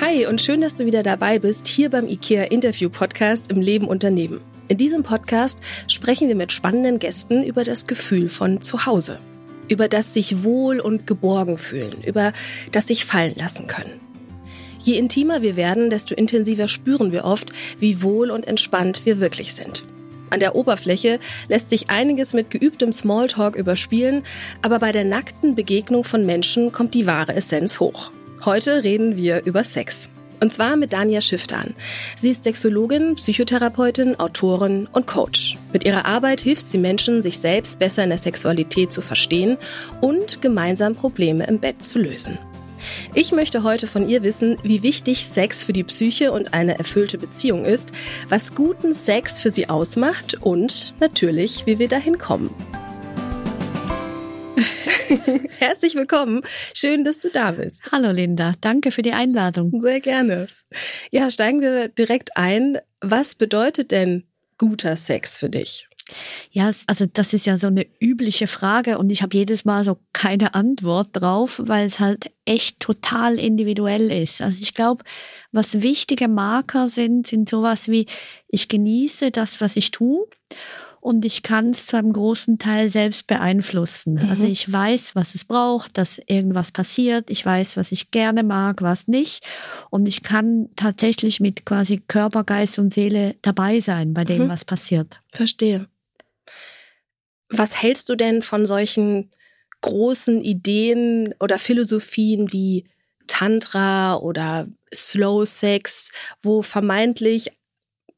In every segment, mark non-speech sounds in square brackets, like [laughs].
Hi und schön, dass du wieder dabei bist hier beim IKEA Interview Podcast im Leben Unternehmen. In diesem Podcast sprechen wir mit spannenden Gästen über das Gefühl von Zuhause, über das sich wohl und geborgen fühlen, über das sich fallen lassen können. Je intimer wir werden, desto intensiver spüren wir oft, wie wohl und entspannt wir wirklich sind. An der Oberfläche lässt sich einiges mit geübtem Smalltalk überspielen, aber bei der nackten Begegnung von Menschen kommt die wahre Essenz hoch. Heute reden wir über Sex. Und zwar mit Dania Schifftan. Sie ist Sexologin, Psychotherapeutin, Autorin und Coach. Mit ihrer Arbeit hilft sie Menschen, sich selbst besser in der Sexualität zu verstehen und gemeinsam Probleme im Bett zu lösen. Ich möchte heute von ihr wissen, wie wichtig Sex für die Psyche und eine erfüllte Beziehung ist, was guten Sex für sie ausmacht und natürlich, wie wir dahin kommen. [laughs] Herzlich willkommen. Schön, dass du da bist. Hallo Linda, danke für die Einladung. Sehr gerne. Ja, steigen wir direkt ein. Was bedeutet denn guter Sex für dich? Ja, also das ist ja so eine übliche Frage und ich habe jedes Mal so keine Antwort drauf, weil es halt echt total individuell ist. Also ich glaube, was wichtige Marker sind, sind sowas wie, ich genieße das, was ich tue und ich kann es zu einem großen Teil selbst beeinflussen. Mhm. Also ich weiß, was es braucht, dass irgendwas passiert. Ich weiß, was ich gerne mag, was nicht. Und ich kann tatsächlich mit quasi Körper, Geist und Seele dabei sein bei dem, mhm. was passiert. Verstehe. Was hältst du denn von solchen großen Ideen oder Philosophien wie Tantra oder Slow Sex, wo vermeintlich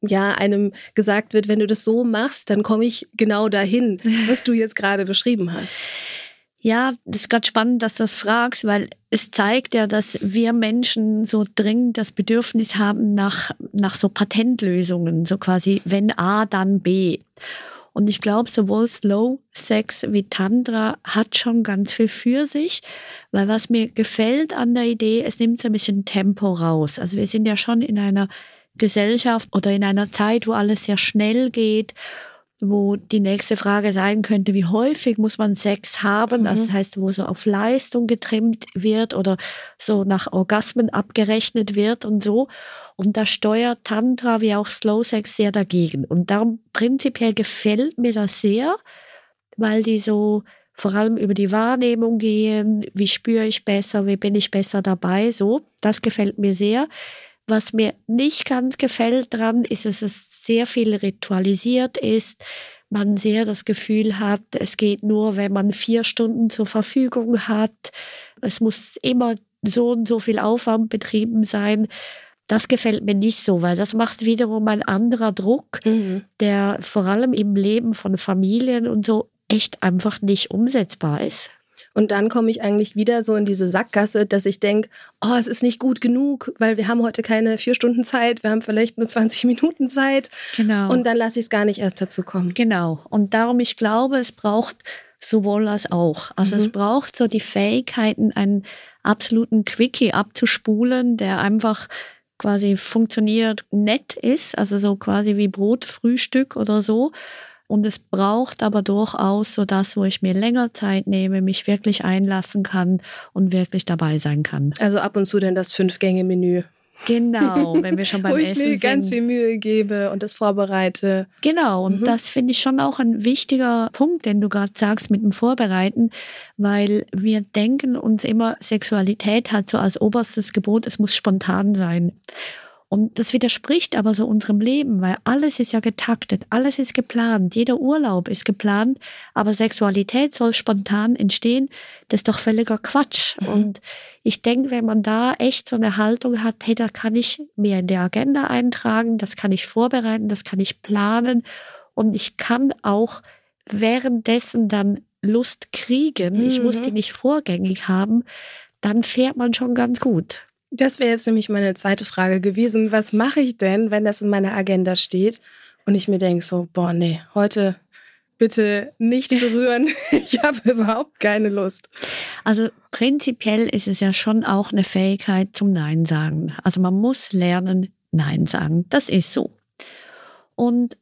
ja einem gesagt wird, wenn du das so machst, dann komme ich genau dahin, [laughs] was du jetzt gerade beschrieben hast. Ja, das ist gerade spannend, dass du das fragst, weil es zeigt ja, dass wir Menschen so dringend das Bedürfnis haben nach, nach so Patentlösungen, so quasi wenn A, dann B. Und ich glaube, sowohl Slow Sex wie Tantra hat schon ganz viel für sich, weil was mir gefällt an der Idee, es nimmt so ein bisschen Tempo raus. Also wir sind ja schon in einer Gesellschaft oder in einer Zeit, wo alles sehr schnell geht, wo die nächste Frage sein könnte, wie häufig muss man Sex haben? Mhm. Das heißt, wo so auf Leistung getrimmt wird oder so nach Orgasmen abgerechnet wird und so. Und da steuert Tantra wie auch Slow Sex sehr dagegen. Und darum prinzipiell gefällt mir das sehr, weil die so vor allem über die Wahrnehmung gehen, wie spüre ich besser, wie bin ich besser dabei, so. Das gefällt mir sehr. Was mir nicht ganz gefällt dran, ist, dass es sehr viel ritualisiert ist. Man sehr das Gefühl hat, es geht nur, wenn man vier Stunden zur Verfügung hat. Es muss immer so und so viel Aufwand betrieben sein. Das gefällt mir nicht so, weil das macht wiederum ein anderer Druck, mhm. der vor allem im Leben von Familien und so echt einfach nicht umsetzbar ist. Und dann komme ich eigentlich wieder so in diese Sackgasse, dass ich denke, oh, es ist nicht gut genug, weil wir haben heute keine vier Stunden Zeit, wir haben vielleicht nur 20 Minuten Zeit. Genau. Und dann lasse ich es gar nicht erst dazu kommen. Genau. Und darum, ich glaube, es braucht sowohl als auch. Also mhm. es braucht so die Fähigkeiten, einen absoluten Quickie abzuspulen, der einfach quasi funktioniert, nett ist, also so quasi wie Brotfrühstück oder so und es braucht aber durchaus so das, wo ich mir länger Zeit nehme, mich wirklich einlassen kann und wirklich dabei sein kann. Also ab und zu denn das Fünf-Gänge-Menü. Genau, wenn wir schon [laughs] beim Wo ich Essen mir ganz viel Mühe gebe und das vorbereite. Genau, und mhm. das finde ich schon auch ein wichtiger Punkt, den du gerade sagst mit dem Vorbereiten, weil wir denken uns immer, Sexualität hat so als oberstes Gebot, es muss spontan sein. Und das widerspricht aber so unserem Leben, weil alles ist ja getaktet, alles ist geplant, jeder Urlaub ist geplant, aber Sexualität soll spontan entstehen. Das ist doch völliger Quatsch. Mhm. Und ich denke, wenn man da echt so eine Haltung hat, hey, da kann ich mir in der Agenda eintragen, das kann ich vorbereiten, das kann ich planen und ich kann auch währenddessen dann Lust kriegen. Mhm. Ich muss die mhm. nicht vorgängig haben. Dann fährt man schon ganz gut. Das wäre jetzt nämlich meine zweite Frage gewesen. Was mache ich denn, wenn das in meiner Agenda steht und ich mir denke so, boah, nee, heute bitte nicht berühren. [laughs] [laughs] ich habe überhaupt keine Lust. Also prinzipiell ist es ja schon auch eine Fähigkeit zum Nein sagen. Also man muss lernen, Nein sagen. Das ist so. Und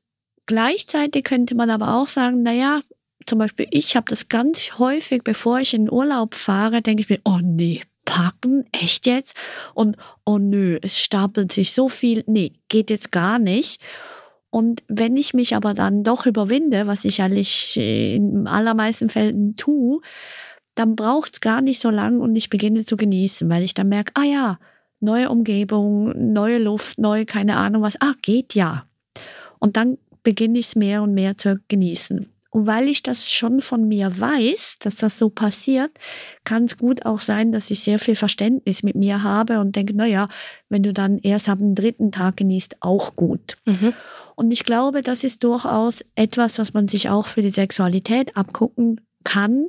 gleichzeitig könnte man aber auch sagen, naja, zum Beispiel ich habe das ganz häufig, bevor ich in den Urlaub fahre, denke ich mir, oh nee, packen, echt jetzt? Und oh nö, es stapelt sich so viel, nee, geht jetzt gar nicht. Und wenn ich mich aber dann doch überwinde, was ich eigentlich in allermeisten Fällen tue, dann braucht es gar nicht so lang und ich beginne zu genießen, weil ich dann merke, ah ja, neue Umgebung, neue Luft, neue keine Ahnung was, ah, geht ja. Und dann beginne ich es mehr und mehr zu genießen. Und weil ich das schon von mir weiß, dass das so passiert, kann es gut auch sein, dass ich sehr viel Verständnis mit mir habe und denke, naja, wenn du dann erst ab dem dritten Tag genießt, auch gut. Mhm. Und ich glaube, das ist durchaus etwas, was man sich auch für die Sexualität abgucken kann,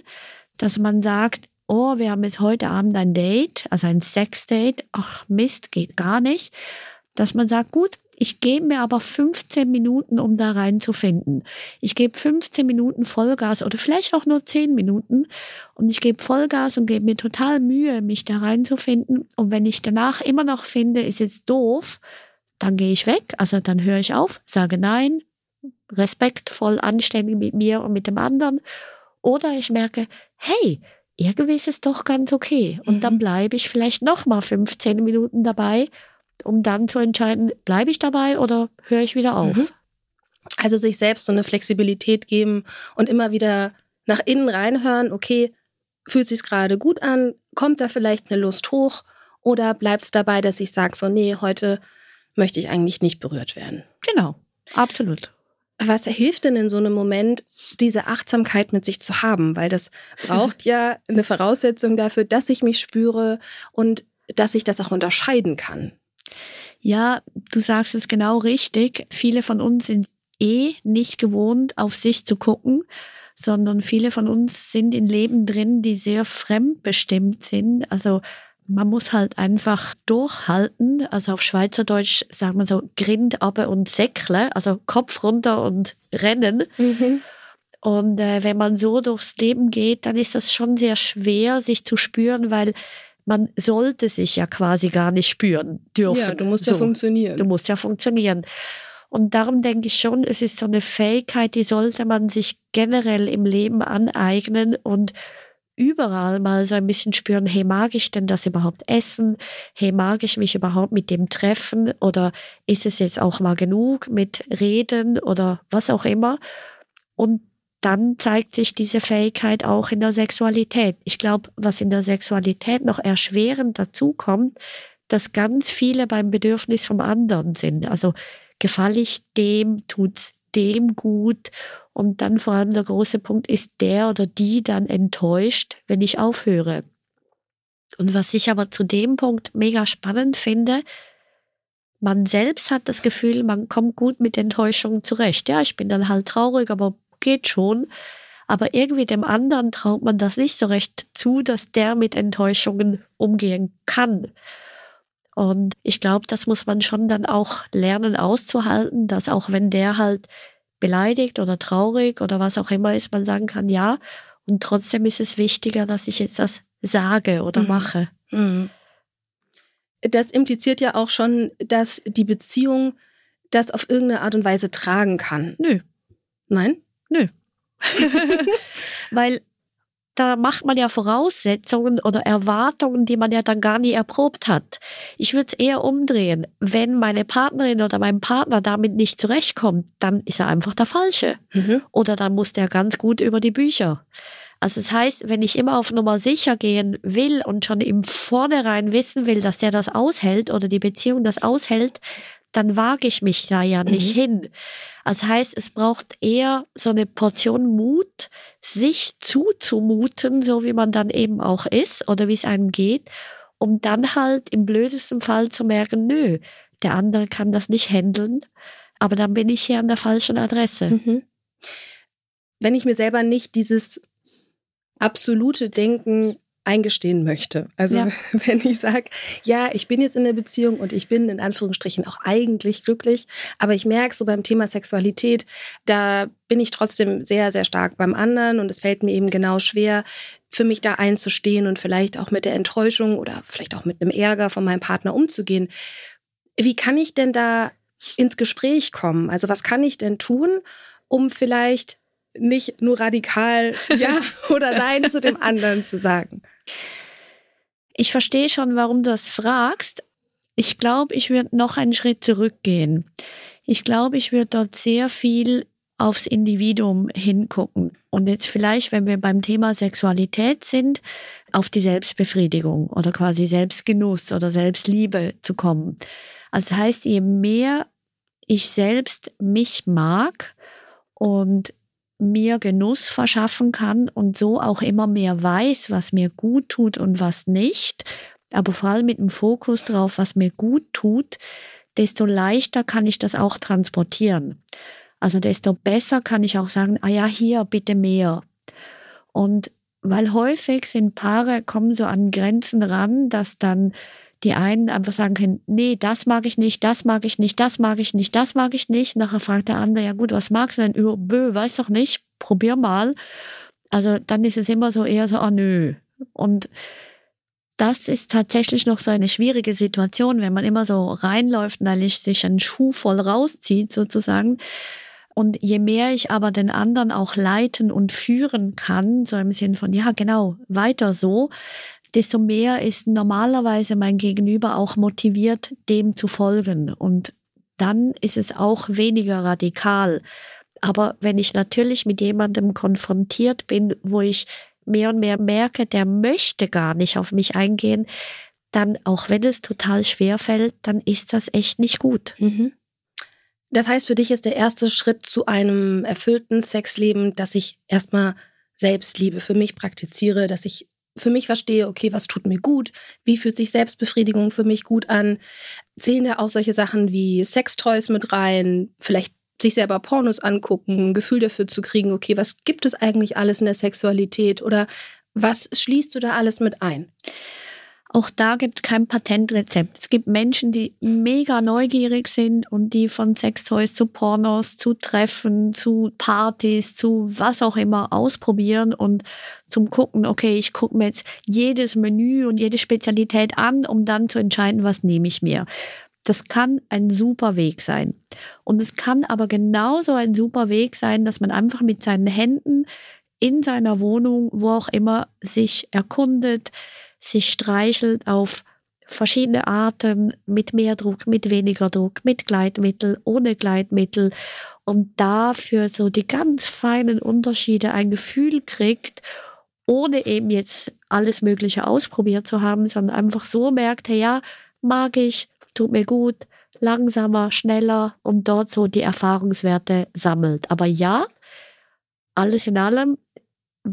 dass man sagt, oh, wir haben jetzt heute Abend ein Date, also ein Sexdate, ach Mist, geht gar nicht. Dass man sagt, gut, ich gebe mir aber 15 Minuten, um da reinzufinden. Ich gebe 15 Minuten Vollgas oder vielleicht auch nur 10 Minuten und ich gebe Vollgas und gebe mir total Mühe, mich da reinzufinden. Und wenn ich danach immer noch finde, ist jetzt doof, dann gehe ich weg, also dann höre ich auf, sage nein, respektvoll, anständig mit mir und mit dem anderen. Oder ich merke, hey, irgendwie ist es doch ganz okay. Und mhm. dann bleibe ich vielleicht noch mal 15 Minuten dabei um dann zu entscheiden, bleibe ich dabei oder höre ich wieder auf. Mhm. Also sich selbst so eine Flexibilität geben und immer wieder nach innen reinhören, okay, fühlt sich gerade gut an, kommt da vielleicht eine Lust hoch oder bleibt es dabei, dass ich sage, so, nee, heute möchte ich eigentlich nicht berührt werden. Genau, absolut. Was hilft denn in so einem Moment, diese Achtsamkeit mit sich zu haben? Weil das [laughs] braucht ja eine Voraussetzung dafür, dass ich mich spüre und dass ich das auch unterscheiden kann. Ja, du sagst es genau richtig. Viele von uns sind eh nicht gewohnt, auf sich zu gucken, sondern viele von uns sind in Leben drin, die sehr fremdbestimmt sind. Also man muss halt einfach durchhalten. Also auf Schweizerdeutsch sagt man so Grind, aber und Säckle, also Kopf runter und rennen. Mhm. Und äh, wenn man so durchs Leben geht, dann ist das schon sehr schwer, sich zu spüren, weil man sollte sich ja quasi gar nicht spüren dürfen. Ja, du musst so. ja funktionieren. Du musst ja funktionieren. Und darum denke ich schon, es ist so eine Fähigkeit, die sollte man sich generell im Leben aneignen und überall mal so ein bisschen spüren, hey, mag ich denn das überhaupt essen? Hey, mag ich mich überhaupt mit dem treffen? Oder ist es jetzt auch mal genug mit Reden oder was auch immer? Und dann zeigt sich diese Fähigkeit auch in der Sexualität. Ich glaube, was in der Sexualität noch erschwerend dazu kommt, dass ganz viele beim Bedürfnis vom anderen sind. Also gefalle ich dem, tut's dem gut und dann vor allem der große Punkt ist der oder die dann enttäuscht, wenn ich aufhöre. Und was ich aber zu dem Punkt mega spannend finde, man selbst hat das Gefühl, man kommt gut mit Enttäuschungen zurecht. Ja, ich bin dann halt traurig, aber geht schon. Aber irgendwie dem anderen traut man das nicht so recht zu, dass der mit Enttäuschungen umgehen kann. Und ich glaube, das muss man schon dann auch lernen auszuhalten, dass auch wenn der halt beleidigt oder traurig oder was auch immer ist, man sagen kann, ja. Und trotzdem ist es wichtiger, dass ich jetzt das sage oder mhm. mache. Mhm. Das impliziert ja auch schon, dass die Beziehung das auf irgendeine Art und Weise tragen kann. Nö. Nein? Nö. [laughs] Weil da macht man ja Voraussetzungen oder Erwartungen, die man ja dann gar nie erprobt hat. Ich würde es eher umdrehen. Wenn meine Partnerin oder mein Partner damit nicht zurechtkommt, dann ist er einfach der Falsche. Mhm. Oder dann muss der ganz gut über die Bücher. Also das heißt, wenn ich immer auf Nummer sicher gehen will und schon im Vornherein wissen will, dass der das aushält oder die Beziehung das aushält, dann wage ich mich da ja nicht mhm. hin. Das heißt, es braucht eher so eine Portion Mut, sich zuzumuten, so wie man dann eben auch ist oder wie es einem geht, um dann halt im blödesten Fall zu merken, nö, der andere kann das nicht handeln, aber dann bin ich hier an der falschen Adresse. Mhm. Wenn ich mir selber nicht dieses absolute Denken eingestehen möchte. Also ja. [laughs] wenn ich sage, ja, ich bin jetzt in der Beziehung und ich bin in Anführungsstrichen auch eigentlich glücklich, aber ich merke so beim Thema Sexualität, da bin ich trotzdem sehr, sehr stark beim anderen und es fällt mir eben genau schwer, für mich da einzustehen und vielleicht auch mit der Enttäuschung oder vielleicht auch mit einem Ärger von meinem Partner umzugehen. Wie kann ich denn da ins Gespräch kommen? Also was kann ich denn tun, um vielleicht nicht nur radikal [laughs] Ja oder Nein zu dem anderen zu sagen. Ich verstehe schon, warum du das fragst. Ich glaube, ich würde noch einen Schritt zurückgehen. Ich glaube, ich würde dort sehr viel aufs Individuum hingucken. Und jetzt vielleicht, wenn wir beim Thema Sexualität sind, auf die Selbstbefriedigung oder quasi Selbstgenuss oder Selbstliebe zu kommen. Also das heißt, je mehr ich selbst mich mag und mir Genuss verschaffen kann und so auch immer mehr weiß, was mir gut tut und was nicht, aber vor allem mit dem Fokus drauf, was mir gut tut, desto leichter kann ich das auch transportieren. Also desto besser kann ich auch sagen, ah ja, hier bitte mehr. Und weil häufig sind Paare, kommen so an Grenzen ran, dass dann die einen einfach sagen können, nee, das mag ich nicht, das mag ich nicht, das mag ich nicht, das mag ich nicht. Nachher fragt der andere, ja gut, was magst du denn? Bö, weiß doch nicht, probier mal. Also dann ist es immer so eher so, ah nö. Und das ist tatsächlich noch so eine schwierige Situation, wenn man immer so reinläuft und da sich einen Schuh voll rauszieht sozusagen. Und je mehr ich aber den anderen auch leiten und führen kann, so im Sinn von, ja, genau, weiter so, desto mehr ist normalerweise mein Gegenüber auch motiviert, dem zu folgen. Und dann ist es auch weniger radikal. Aber wenn ich natürlich mit jemandem konfrontiert bin, wo ich mehr und mehr merke, der möchte gar nicht auf mich eingehen, dann, auch wenn es total schwer fällt, dann ist das echt nicht gut. Mhm. Das heißt, für dich ist der erste Schritt zu einem erfüllten Sexleben, dass ich erstmal Selbstliebe für mich praktiziere, dass ich für mich verstehe, okay, was tut mir gut, wie fühlt sich Selbstbefriedigung für mich gut an, zählen da auch solche Sachen wie Sextoys mit rein, vielleicht sich selber Pornos angucken, ein Gefühl dafür zu kriegen, okay, was gibt es eigentlich alles in der Sexualität oder was schließt du da alles mit ein? Auch da gibt es kein Patentrezept. Es gibt Menschen, die mega neugierig sind und die von Sextoys zu Pornos, zu Treffen, zu Partys, zu was auch immer ausprobieren und zum Gucken, okay, ich gucke mir jetzt jedes Menü und jede Spezialität an, um dann zu entscheiden, was nehme ich mir. Das kann ein super Weg sein. Und es kann aber genauso ein super Weg sein, dass man einfach mit seinen Händen in seiner Wohnung, wo auch immer, sich erkundet, sich streichelt auf verschiedene Arten, mit mehr Druck, mit weniger Druck, mit Gleitmittel, ohne Gleitmittel und dafür so die ganz feinen Unterschiede ein Gefühl kriegt, ohne eben jetzt alles Mögliche ausprobiert zu haben, sondern einfach so merkt, hey, ja, mag ich, tut mir gut, langsamer, schneller und dort so die Erfahrungswerte sammelt. Aber ja, alles in allem,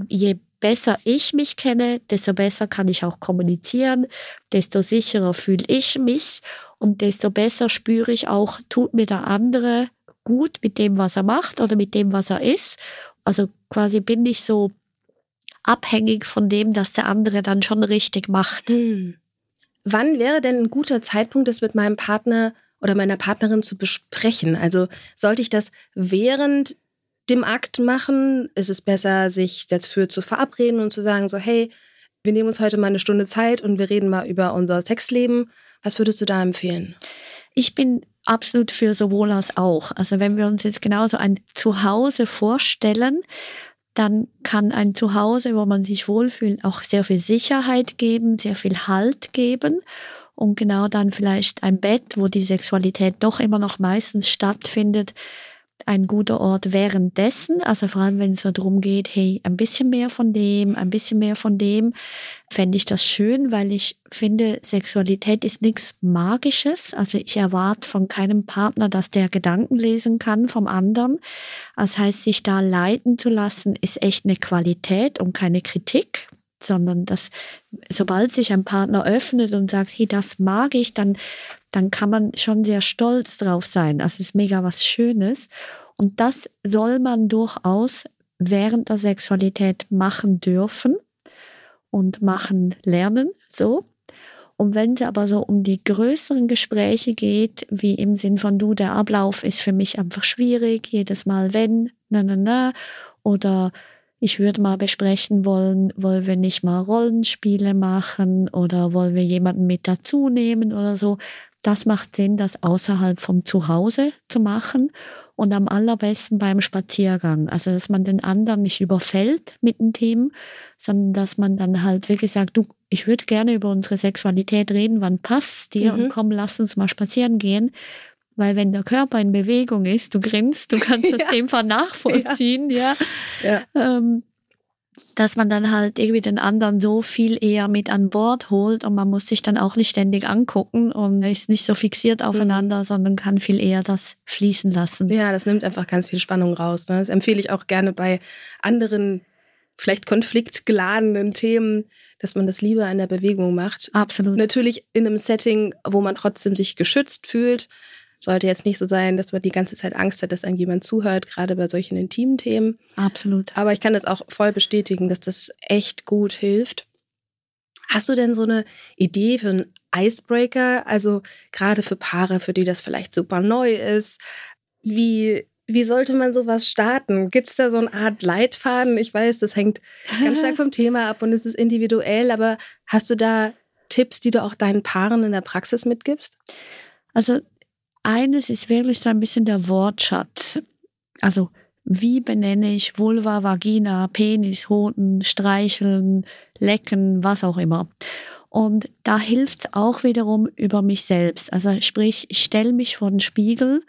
je besser ich mich kenne, desto besser kann ich auch kommunizieren, desto sicherer fühle ich mich und desto besser spüre ich auch, tut mir der andere gut mit dem, was er macht oder mit dem, was er ist. Also quasi bin ich so abhängig von dem, dass der andere dann schon richtig macht. Hm. Wann wäre denn ein guter Zeitpunkt, das mit meinem Partner oder meiner Partnerin zu besprechen? Also sollte ich das während dem Akt machen? Ist es besser, sich dafür zu verabreden und zu sagen, so, hey, wir nehmen uns heute mal eine Stunde Zeit und wir reden mal über unser Sexleben. Was würdest du da empfehlen? Ich bin absolut für sowohl als auch. Also wenn wir uns jetzt genauso ein Zuhause vorstellen, dann kann ein Zuhause, wo man sich wohlfühlt, auch sehr viel Sicherheit geben, sehr viel Halt geben und genau dann vielleicht ein Bett, wo die Sexualität doch immer noch meistens stattfindet, ein guter Ort währenddessen, also vor allem wenn es so darum geht, hey, ein bisschen mehr von dem, ein bisschen mehr von dem, fände ich das schön, weil ich finde, Sexualität ist nichts Magisches. Also ich erwarte von keinem Partner, dass der Gedanken lesen kann vom anderen. Das heißt, sich da leiten zu lassen, ist echt eine Qualität und keine Kritik sondern dass sobald sich ein Partner öffnet und sagt, hey, das mag ich, dann dann kann man schon sehr stolz drauf sein. Das ist mega was Schönes. Und das soll man durchaus während der Sexualität machen dürfen und machen lernen, so. Und wenn es aber so um die größeren Gespräche geht, wie im Sinn von du, der Ablauf ist für mich einfach schwierig, jedes Mal wenn, na, na, na, oder ich würde mal besprechen wollen, wollen wir nicht mal Rollenspiele machen oder wollen wir jemanden mit dazu nehmen oder so, das macht Sinn, das außerhalb vom Zuhause zu machen und am allerbesten beim Spaziergang. Also, dass man den anderen nicht überfällt mit den Themen, sondern dass man dann halt wirklich sagt, du ich würde gerne über unsere Sexualität reden, wann passt dir Mhm. und komm, lass uns mal spazieren gehen. Weil wenn der Körper in Bewegung ist, du grinst, du kannst [laughs] das Ja. dem Fall nachvollziehen, ja. Ja. Ähm, dass man dann halt irgendwie den anderen so viel eher mit an Bord holt und man muss sich dann auch nicht ständig angucken und ist nicht so fixiert aufeinander, sondern kann viel eher das fließen lassen. Ja, das nimmt einfach ganz viel Spannung raus. Ne? Das empfehle ich auch gerne bei anderen, vielleicht konfliktgeladenen Themen, dass man das lieber in der Bewegung macht. Absolut. Natürlich in einem Setting, wo man trotzdem sich geschützt fühlt. Sollte jetzt nicht so sein, dass man die ganze Zeit Angst hat, dass einem jemand zuhört, gerade bei solchen intimen Themen. Absolut. Aber ich kann das auch voll bestätigen, dass das echt gut hilft. Hast du denn so eine Idee für einen Icebreaker? Also gerade für Paare, für die das vielleicht super neu ist. Wie, wie sollte man sowas starten? Gibt es da so eine Art Leitfaden? Ich weiß, das hängt ganz stark [laughs] vom Thema ab und es ist individuell, aber hast du da Tipps, die du auch deinen Paaren in der Praxis mitgibst? Also eines ist wirklich so ein bisschen der Wortschatz. Also wie benenne ich Vulva, Vagina, Penis, Hoden, Streicheln, Lecken, was auch immer. Und da hilft es auch wiederum über mich selbst. Also sprich, ich stelle mich vor den Spiegel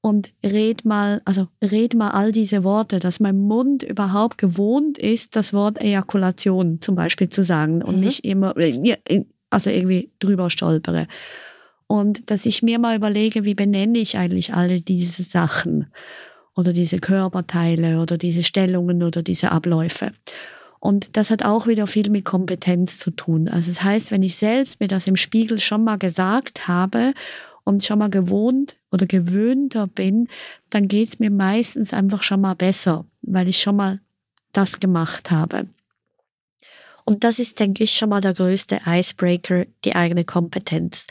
und red mal, also red mal all diese Worte, dass mein Mund überhaupt gewohnt ist, das Wort Ejakulation zum Beispiel zu sagen und Mhm. nicht immer, also irgendwie drüber stolpere. Und dass ich mir mal überlege, wie benenne ich eigentlich alle diese Sachen oder diese Körperteile oder diese Stellungen oder diese Abläufe. Und das hat auch wieder viel mit Kompetenz zu tun. Also das heißt, wenn ich selbst mir das im Spiegel schon mal gesagt habe und schon mal gewohnt oder gewöhnter bin, dann geht es mir meistens einfach schon mal besser, weil ich schon mal das gemacht habe. Und das ist, denke ich, schon mal der größte Icebreaker, die eigene Kompetenz.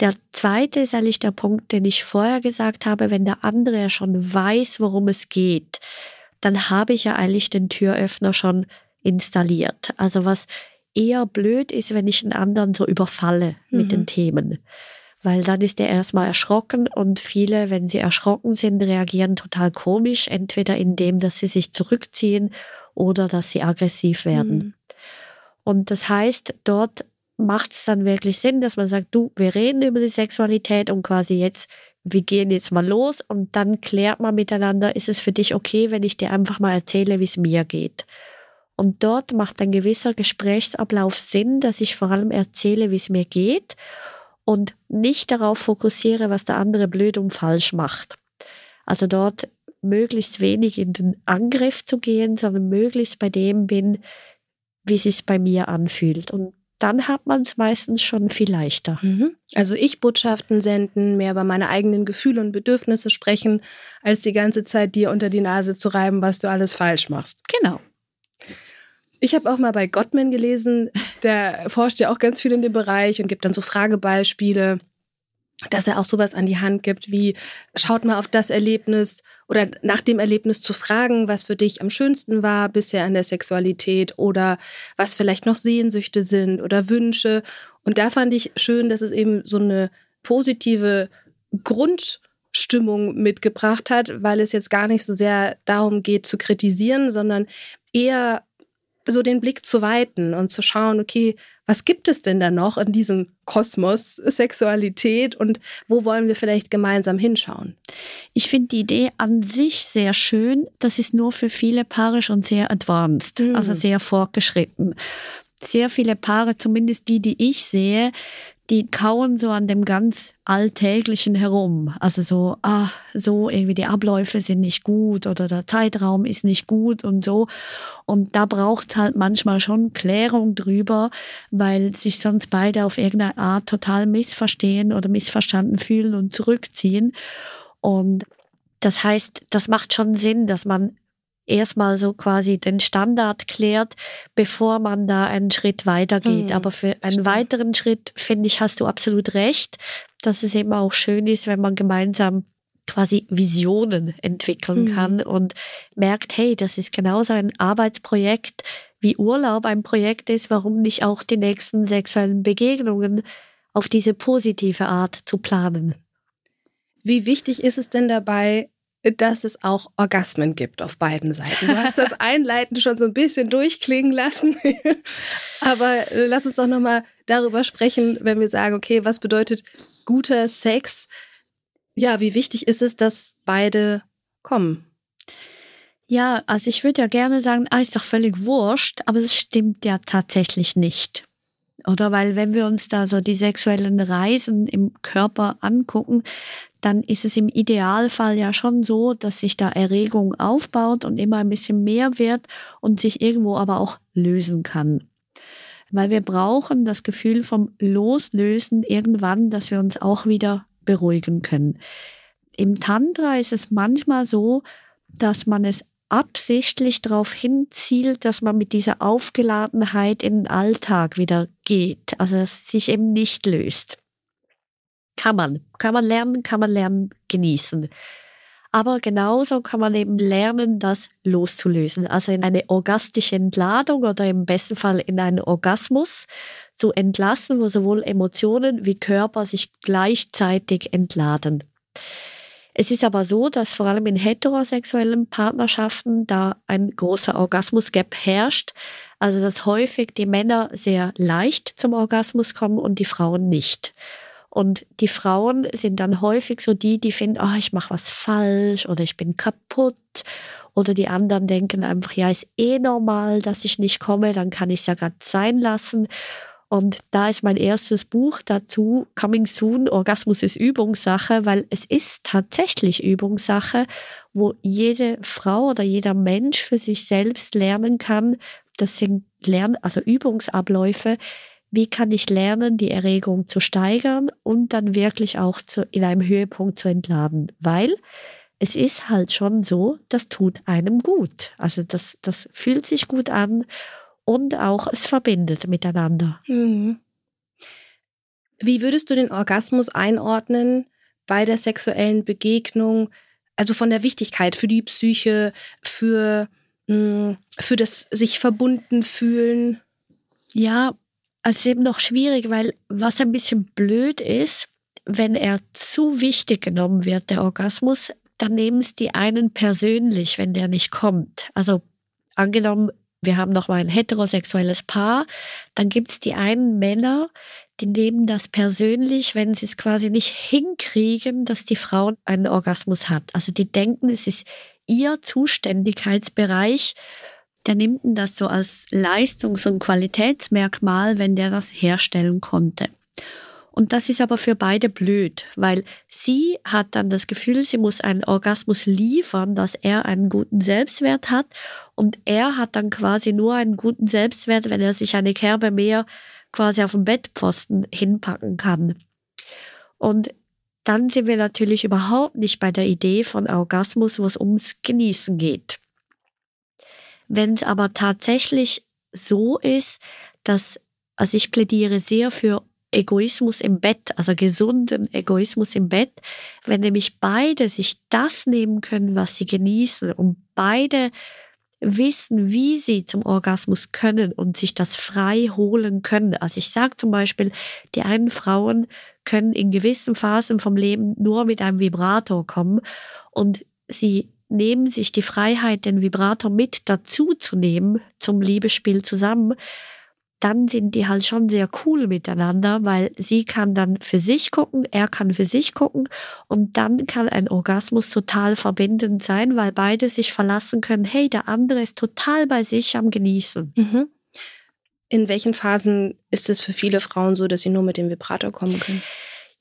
Der zweite ist eigentlich der Punkt, den ich vorher gesagt habe, wenn der andere ja schon weiß, worum es geht, dann habe ich ja eigentlich den Türöffner schon installiert. Also was eher blöd ist, wenn ich einen anderen so überfalle mit Mhm. den Themen. Weil dann ist er erstmal erschrocken und viele, wenn sie erschrocken sind, reagieren total komisch, entweder indem, dass sie sich zurückziehen oder dass sie aggressiv werden. Mhm. Und das heißt, dort macht es dann wirklich Sinn, dass man sagt, du, wir reden über die Sexualität und quasi jetzt, wir gehen jetzt mal los und dann klärt man miteinander, ist es für dich okay, wenn ich dir einfach mal erzähle, wie es mir geht. Und dort macht ein gewisser Gesprächsablauf Sinn, dass ich vor allem erzähle, wie es mir geht und nicht darauf fokussiere, was der andere blöd und falsch macht. Also dort möglichst wenig in den Angriff zu gehen, sondern möglichst bei dem bin, wie es sich bei mir anfühlt. Und dann hat man es meistens schon viel leichter. Mhm. Also ich Botschaften senden, mehr über meine eigenen Gefühle und Bedürfnisse sprechen, als die ganze Zeit dir unter die Nase zu reiben, was du alles falsch machst. Genau. Ich habe auch mal bei Gottman gelesen, der forscht ja auch ganz viel in dem Bereich und gibt dann so Fragebeispiele, dass er auch sowas an die Hand gibt, wie schaut mal auf das Erlebnis oder nach dem Erlebnis zu fragen, was für dich am schönsten war bisher an der Sexualität oder was vielleicht noch Sehnsüchte sind oder Wünsche. Und da fand ich schön, dass es eben so eine positive Grundstimmung mitgebracht hat, weil es jetzt gar nicht so sehr darum geht zu kritisieren, sondern eher so den Blick zu weiten und zu schauen, okay, was gibt es denn da noch in diesem Kosmos Sexualität und wo wollen wir vielleicht gemeinsam hinschauen? Ich finde die Idee an sich sehr schön. Das ist nur für viele Paare schon sehr advanced, Mhm. also sehr fortgeschritten. Sehr viele Paare, zumindest die, die ich sehe, die kauen so an dem ganz Alltäglichen herum. Also so, ah, so irgendwie die Abläufe sind nicht gut oder der Zeitraum ist nicht gut und so. Und da braucht's halt manchmal schon Klärung drüber, weil sich sonst beide auf irgendeine Art total missverstehen oder missverstanden fühlen und zurückziehen. Und das heißt, das macht schon Sinn, dass man erstmal so quasi den Standard klärt, bevor man da einen Schritt weitergeht. Mhm, Aber für einen verstehe. weiteren Schritt, finde ich, hast du absolut recht, dass es eben auch schön ist, wenn man gemeinsam quasi Visionen entwickeln Mhm. kann und merkt, hey, das ist genauso ein Arbeitsprojekt, wie Urlaub ein Projekt ist, warum nicht auch die nächsten sexuellen Begegnungen auf diese positive Art zu planen. Wie wichtig ist es denn dabei, dass es auch Orgasmen gibt auf beiden Seiten. Du hast das [laughs] Einleiten schon so ein bisschen durchklingen lassen. [laughs] Aber äh, lass uns doch nochmal darüber sprechen, wenn wir sagen, okay, was bedeutet guter Sex? Ja, wie wichtig ist es, dass beide kommen? Ja, also ich würde ja gerne sagen, ah, ist doch völlig wurscht, aber es stimmt ja tatsächlich nicht. Oder weil wenn wir uns da so die sexuellen Reisen im Körper angucken, dann ist es im Idealfall ja schon so, dass sich da Erregung aufbaut und immer ein bisschen mehr wird und sich irgendwo aber auch lösen kann. Weil wir brauchen das Gefühl vom Loslösen irgendwann, dass wir uns auch wieder beruhigen können. Im Tantra ist es manchmal so, dass man es absichtlich darauf hinzielt, dass man mit dieser Aufgeladenheit in den Alltag wieder geht, also dass es sich eben nicht löst. Kann man, kann man lernen, kann man lernen, genießen. Aber genauso kann man eben lernen, das loszulösen. Also in eine orgastische Entladung oder im besten Fall in einen Orgasmus zu entlassen, wo sowohl Emotionen wie Körper sich gleichzeitig entladen. Es ist aber so, dass vor allem in heterosexuellen Partnerschaften da ein großer Orgasmusgap herrscht. Also dass häufig die Männer sehr leicht zum Orgasmus kommen und die Frauen nicht. Und die Frauen sind dann häufig so die, die finden, oh, ich mache was falsch oder ich bin kaputt. Oder die anderen denken einfach, ja, ist eh normal, dass ich nicht komme, dann kann ich es ja gerade sein lassen. Und da ist mein erstes Buch dazu, Coming Soon, Orgasmus ist Übungssache, weil es ist tatsächlich Übungssache, wo jede Frau oder jeder Mensch für sich selbst lernen kann. Das sind Lern also Übungsabläufe. Wie kann ich lernen, die Erregung zu steigern und dann wirklich auch zu, in einem Höhepunkt zu entladen? Weil es ist halt schon so, das tut einem gut. Also das, das fühlt sich gut an und auch es verbindet miteinander. Mhm. Wie würdest du den Orgasmus einordnen bei der sexuellen Begegnung? Also von der Wichtigkeit für die Psyche, für, mm, für das sich verbunden fühlen? Ja, es ist eben noch schwierig, weil was ein bisschen blöd ist, wenn er zu wichtig genommen wird, der Orgasmus, dann nehmen es die einen persönlich, wenn der nicht kommt. Also angenommen, wir haben noch mal ein heterosexuelles Paar, dann gibt es die einen Männer, die nehmen das persönlich, wenn sie es quasi nicht hinkriegen, dass die Frau einen Orgasmus hat. Also die denken, es ist ihr Zuständigkeitsbereich. Der nimmt das so als Leistungs- und Qualitätsmerkmal, wenn der das herstellen konnte. Und das ist aber für beide blöd, weil sie hat dann das Gefühl, sie muss einen Orgasmus liefern, dass er einen guten Selbstwert hat. Und er hat dann quasi nur einen guten Selbstwert, wenn er sich eine Kerbe mehr quasi auf dem Bettpfosten hinpacken kann. Und dann sind wir natürlich überhaupt nicht bei der Idee von Orgasmus, wo es ums Genießen geht. Wenn es aber tatsächlich so ist, dass, also ich plädiere sehr für Egoismus im Bett, also gesunden Egoismus im Bett, wenn nämlich beide sich das nehmen können, was sie genießen und beide wissen, wie sie zum Orgasmus können und sich das frei holen können. Also ich sage zum Beispiel, die einen Frauen können in gewissen Phasen vom Leben nur mit einem Vibrator kommen und sie nehmen sich die Freiheit, den Vibrator mit dazu zu nehmen zum Liebesspiel zusammen, dann sind die halt schon sehr cool miteinander, weil sie kann dann für sich gucken, er kann für sich gucken und dann kann ein Orgasmus total verbindend sein, weil beide sich verlassen können, hey, der andere ist total bei sich am Genießen. Mhm. In welchen Phasen ist es für viele Frauen so, dass sie nur mit dem Vibrator kommen können?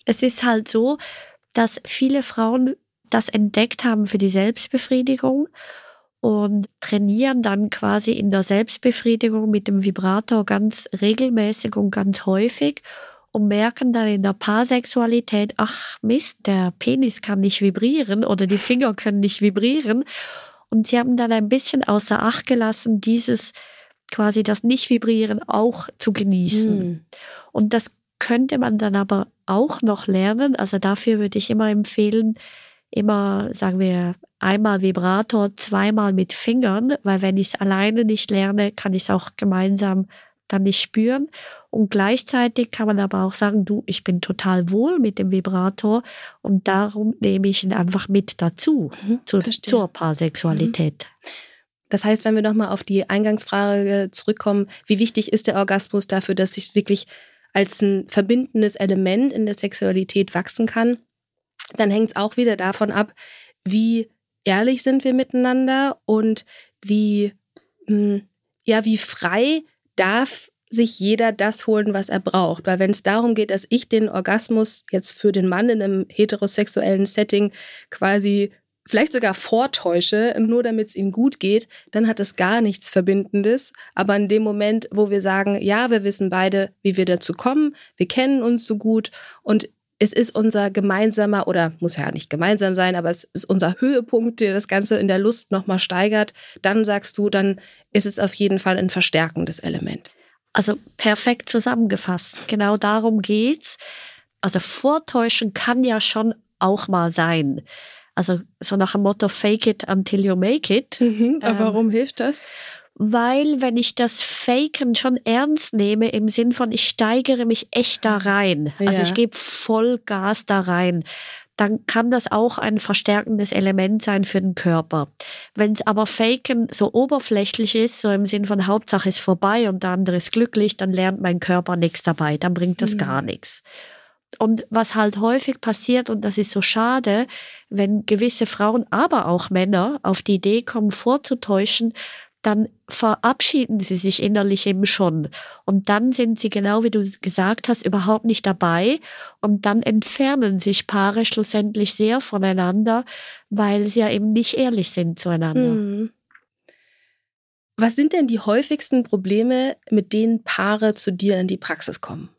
Es ist halt so, dass viele Frauen das entdeckt haben für die Selbstbefriedigung und trainieren dann quasi in der Selbstbefriedigung mit dem Vibrator ganz regelmäßig und ganz häufig und merken dann in der Paarsexualität, ach Mist, der Penis kann nicht vibrieren oder die Finger können nicht vibrieren. Und sie haben dann ein bisschen außer Acht gelassen, dieses quasi das Nicht-Vibrieren auch zu genießen. Hm. Und das könnte man dann aber auch noch lernen. Also dafür würde ich immer empfehlen, immer, sagen wir, einmal Vibrator, zweimal mit Fingern, weil wenn ich es alleine nicht lerne, kann ich es auch gemeinsam dann nicht spüren. Und gleichzeitig kann man aber auch sagen, du, ich bin total wohl mit dem Vibrator und darum nehme ich ihn einfach mit dazu mhm, zu, zur Paarsexualität. Mhm. Das heißt, wenn wir nochmal auf die Eingangsfrage zurückkommen, wie wichtig ist der Orgasmus dafür, dass sich wirklich als ein verbindendes Element in der Sexualität wachsen kann, dann hängt es auch wieder davon ab, wie ehrlich sind wir miteinander und wie, hm, ja, wie frei darf sich jeder das holen, was er braucht. Weil wenn es darum geht, dass ich den Orgasmus jetzt für den Mann in einem heterosexuellen Setting quasi vielleicht sogar vortäusche, nur damit es ihm gut geht, dann hat es gar nichts Verbindendes. Aber in dem Moment, wo wir sagen, ja, wir wissen beide, wie wir dazu kommen, wir kennen uns so gut und es ist unser gemeinsamer, oder muss ja nicht gemeinsam sein, aber es ist unser Höhepunkt, der das Ganze in der Lust nochmal steigert, dann sagst du, dann ist es auf jeden Fall ein verstärkendes Element. Also perfekt zusammengefasst. Genau darum geht's. Also vortäuschen kann ja schon auch mal sein. Also so nach dem Motto Fake it until you make it. Mhm, aber ähm, warum hilft das? Weil wenn ich das Faken schon ernst nehme, im Sinn von ich steigere mich echt da rein, also ja. ich gebe voll Gas da rein, dann kann das auch ein verstärkendes Element sein für den Körper. Wenn es aber Faken so oberflächlich ist, so im Sinn von Hauptsache ist vorbei und der andere ist glücklich, dann lernt mein Körper nichts dabei, dann bringt das mhm. gar nichts. Und was halt häufig passiert, und das ist so schade, wenn gewisse Frauen, aber auch Männer auf die Idee kommen, vorzutäuschen, dann verabschieden sie sich innerlich eben schon. Und dann sind sie, genau wie du gesagt hast, überhaupt nicht dabei. Und dann entfernen sich Paare schlussendlich sehr voneinander, weil sie ja eben nicht ehrlich sind zueinander. Mhm. Was sind denn die häufigsten Probleme, mit denen Paare zu dir in die Praxis kommen?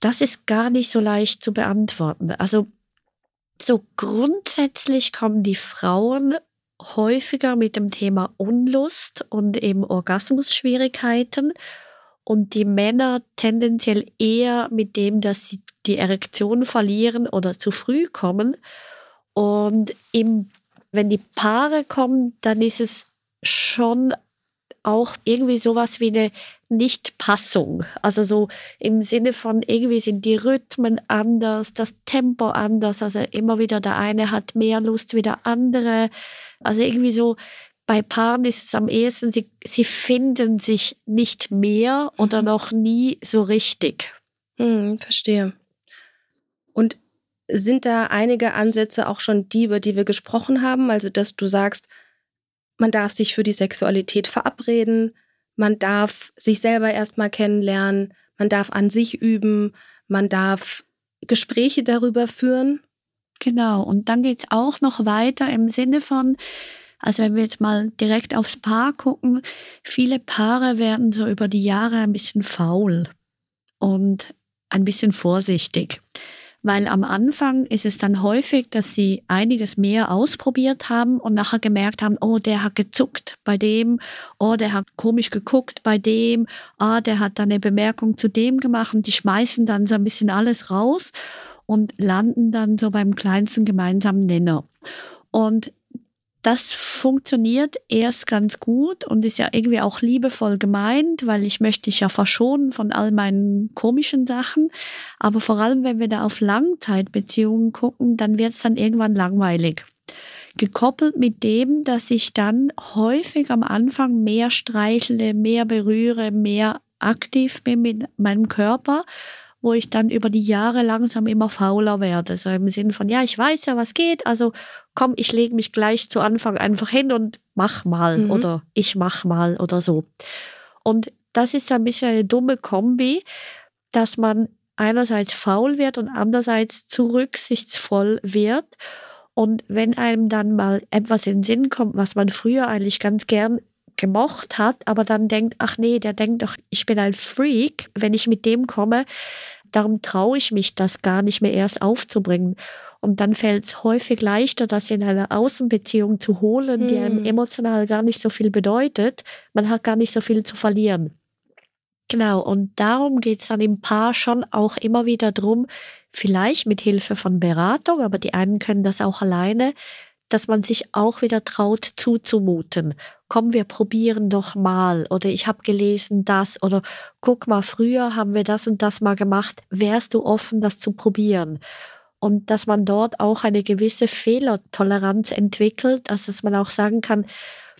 Das ist gar nicht so leicht zu beantworten. Also so grundsätzlich kommen die Frauen häufiger mit dem Thema Unlust und eben Orgasmusschwierigkeiten und die Männer tendenziell eher mit dem, dass sie die Erektion verlieren oder zu früh kommen. Und im, wenn die Paare kommen, dann ist es schon auch irgendwie sowas wie eine Nichtpassung. Also so im Sinne von irgendwie sind die Rhythmen anders, das Tempo anders. Also immer wieder der eine hat mehr Lust wie der andere. Also irgendwie so bei Paaren ist es am ehesten, sie, sie finden sich nicht mehr oder mhm. noch nie so richtig. Hm, verstehe. Und sind da einige Ansätze auch schon die, über die wir gesprochen haben? Also, dass du sagst, man darf sich für die Sexualität verabreden, man darf sich selber erstmal kennenlernen, man darf an sich üben, man darf Gespräche darüber führen. Genau, und dann geht's auch noch weiter im Sinne von, also wenn wir jetzt mal direkt aufs Paar gucken, viele Paare werden so über die Jahre ein bisschen faul und ein bisschen vorsichtig weil am Anfang ist es dann häufig, dass sie einiges mehr ausprobiert haben und nachher gemerkt haben, oh, der hat gezuckt bei dem, oh, der hat komisch geguckt bei dem, ah, der hat dann eine Bemerkung zu dem gemacht und die schmeißen dann so ein bisschen alles raus und landen dann so beim kleinsten gemeinsamen Nenner. Und das funktioniert erst ganz gut und ist ja irgendwie auch liebevoll gemeint, weil ich möchte dich ja verschonen von all meinen komischen Sachen. Aber vor allem, wenn wir da auf Langzeitbeziehungen gucken, dann wird es dann irgendwann langweilig. Gekoppelt mit dem, dass ich dann häufig am Anfang mehr streichle, mehr berühre, mehr aktiv bin mit meinem Körper wo ich dann über die Jahre langsam immer fauler werde. So im Sinn von, ja, ich weiß ja, was geht, also komm, ich lege mich gleich zu Anfang einfach hin und mach mal mhm. oder ich mach mal oder so. Und das ist ein bisschen eine dumme Kombi, dass man einerseits faul wird und andererseits zu rücksichtsvoll wird. Und wenn einem dann mal etwas in den Sinn kommt, was man früher eigentlich ganz gern gemocht hat, aber dann denkt, ach nee, der denkt doch, ich bin ein Freak, wenn ich mit dem komme, Darum traue ich mich, das gar nicht mehr erst aufzubringen. Und dann fällt es häufig leichter, das in einer Außenbeziehung zu holen, hm. die einem hm. emotional gar nicht so viel bedeutet. Man hat gar nicht so viel zu verlieren. Genau, und darum geht es dann im Paar schon auch immer wieder drum, vielleicht mit Hilfe von Beratung, aber die einen können das auch alleine, dass man sich auch wieder traut zuzumuten komm, wir probieren doch mal oder ich habe gelesen das oder guck mal, früher haben wir das und das mal gemacht, wärst du offen, das zu probieren? Und dass man dort auch eine gewisse Fehlertoleranz entwickelt, also dass man auch sagen kann,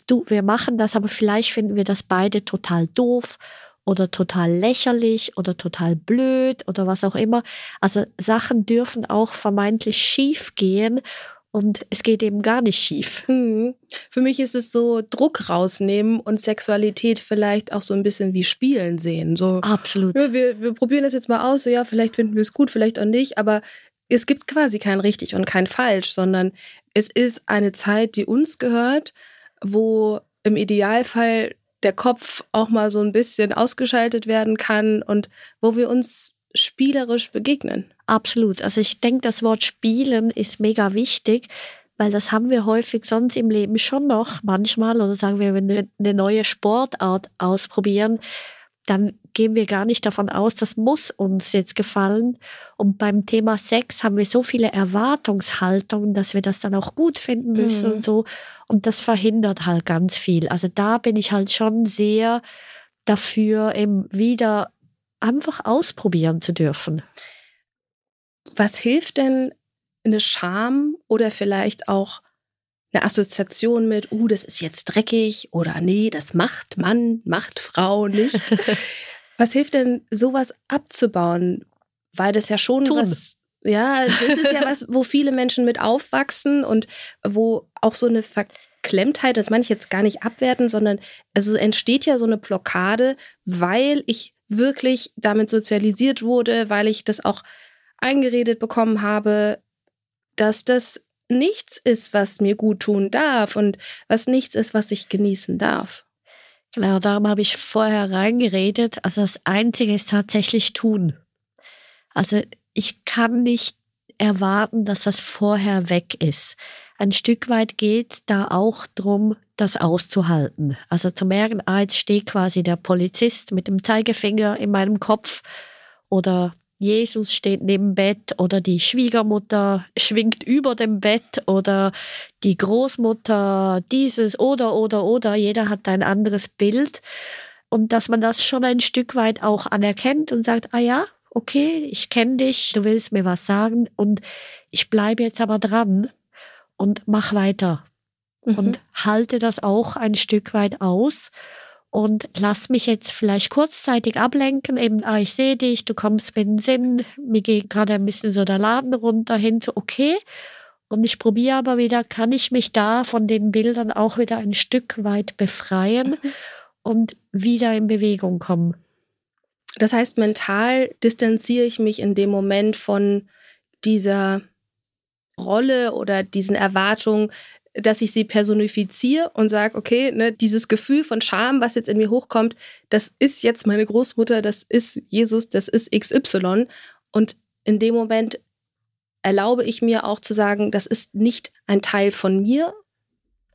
du, wir machen das, aber vielleicht finden wir das beide total doof oder total lächerlich oder total blöd oder was auch immer. Also Sachen dürfen auch vermeintlich schief gehen und es geht eben gar nicht schief. Mhm. Für mich ist es so Druck rausnehmen und Sexualität vielleicht auch so ein bisschen wie Spielen sehen. So, Absolut. Wir, wir probieren das jetzt mal aus, so ja, vielleicht finden wir es gut, vielleicht auch nicht, aber es gibt quasi kein richtig und kein falsch, sondern es ist eine Zeit, die uns gehört, wo im Idealfall der Kopf auch mal so ein bisschen ausgeschaltet werden kann und wo wir uns spielerisch begegnen. Absolut. Also ich denke, das Wort Spielen ist mega wichtig, weil das haben wir häufig sonst im Leben schon noch manchmal oder sagen wir, wenn wir eine neue Sportart ausprobieren, dann gehen wir gar nicht davon aus, das muss uns jetzt gefallen. Und beim Thema Sex haben wir so viele Erwartungshaltungen, dass wir das dann auch gut finden müssen mhm. und so. Und das verhindert halt ganz viel. Also da bin ich halt schon sehr dafür, eben wieder einfach ausprobieren zu dürfen. Was hilft denn eine Scham oder vielleicht auch eine Assoziation mit, uh, das ist jetzt dreckig oder nee, das macht Mann, macht Frau nicht. [laughs] was hilft denn, sowas abzubauen? Weil das ja schon Tun. was, ja, das ist ja was, wo viele Menschen mit aufwachsen und wo auch so eine Verklemmtheit, das meine ich jetzt gar nicht abwerten, sondern also entsteht ja so eine Blockade, weil ich wirklich damit sozialisiert wurde, weil ich das auch eingeredet bekommen habe, dass das nichts ist, was mir gut tun darf und was nichts ist, was ich genießen darf. Genau, darum habe ich vorher reingeredet. Also das Einzige ist tatsächlich tun. Also ich kann nicht erwarten, dass das vorher weg ist. Ein Stück weit geht da auch drum, das auszuhalten. Also zu merken, ah, jetzt steht quasi der Polizist mit dem Zeigefinger in meinem Kopf oder Jesus steht neben Bett oder die Schwiegermutter schwingt über dem Bett oder die Großmutter dieses oder oder oder. Jeder hat ein anderes Bild. Und dass man das schon ein Stück weit auch anerkennt und sagt, ah ja, okay, ich kenne dich, du willst mir was sagen und ich bleibe jetzt aber dran und mach weiter. Mhm. Und halte das auch ein Stück weit aus und lass mich jetzt vielleicht kurzzeitig ablenken, eben, ah, ich sehe dich, du kommst mit dem Sinn, mir geht gerade ein bisschen so der Laden runter hin, so okay. Und ich probiere aber wieder, kann ich mich da von den Bildern auch wieder ein Stück weit befreien mhm. und wieder in Bewegung kommen. Das heißt, mental distanziere ich mich in dem Moment von dieser Rolle oder diesen Erwartungen, dass ich sie personifiziere und sage, okay, ne, dieses Gefühl von Scham, was jetzt in mir hochkommt, das ist jetzt meine Großmutter, das ist Jesus, das ist XY. Und in dem Moment erlaube ich mir auch zu sagen, das ist nicht ein Teil von mir.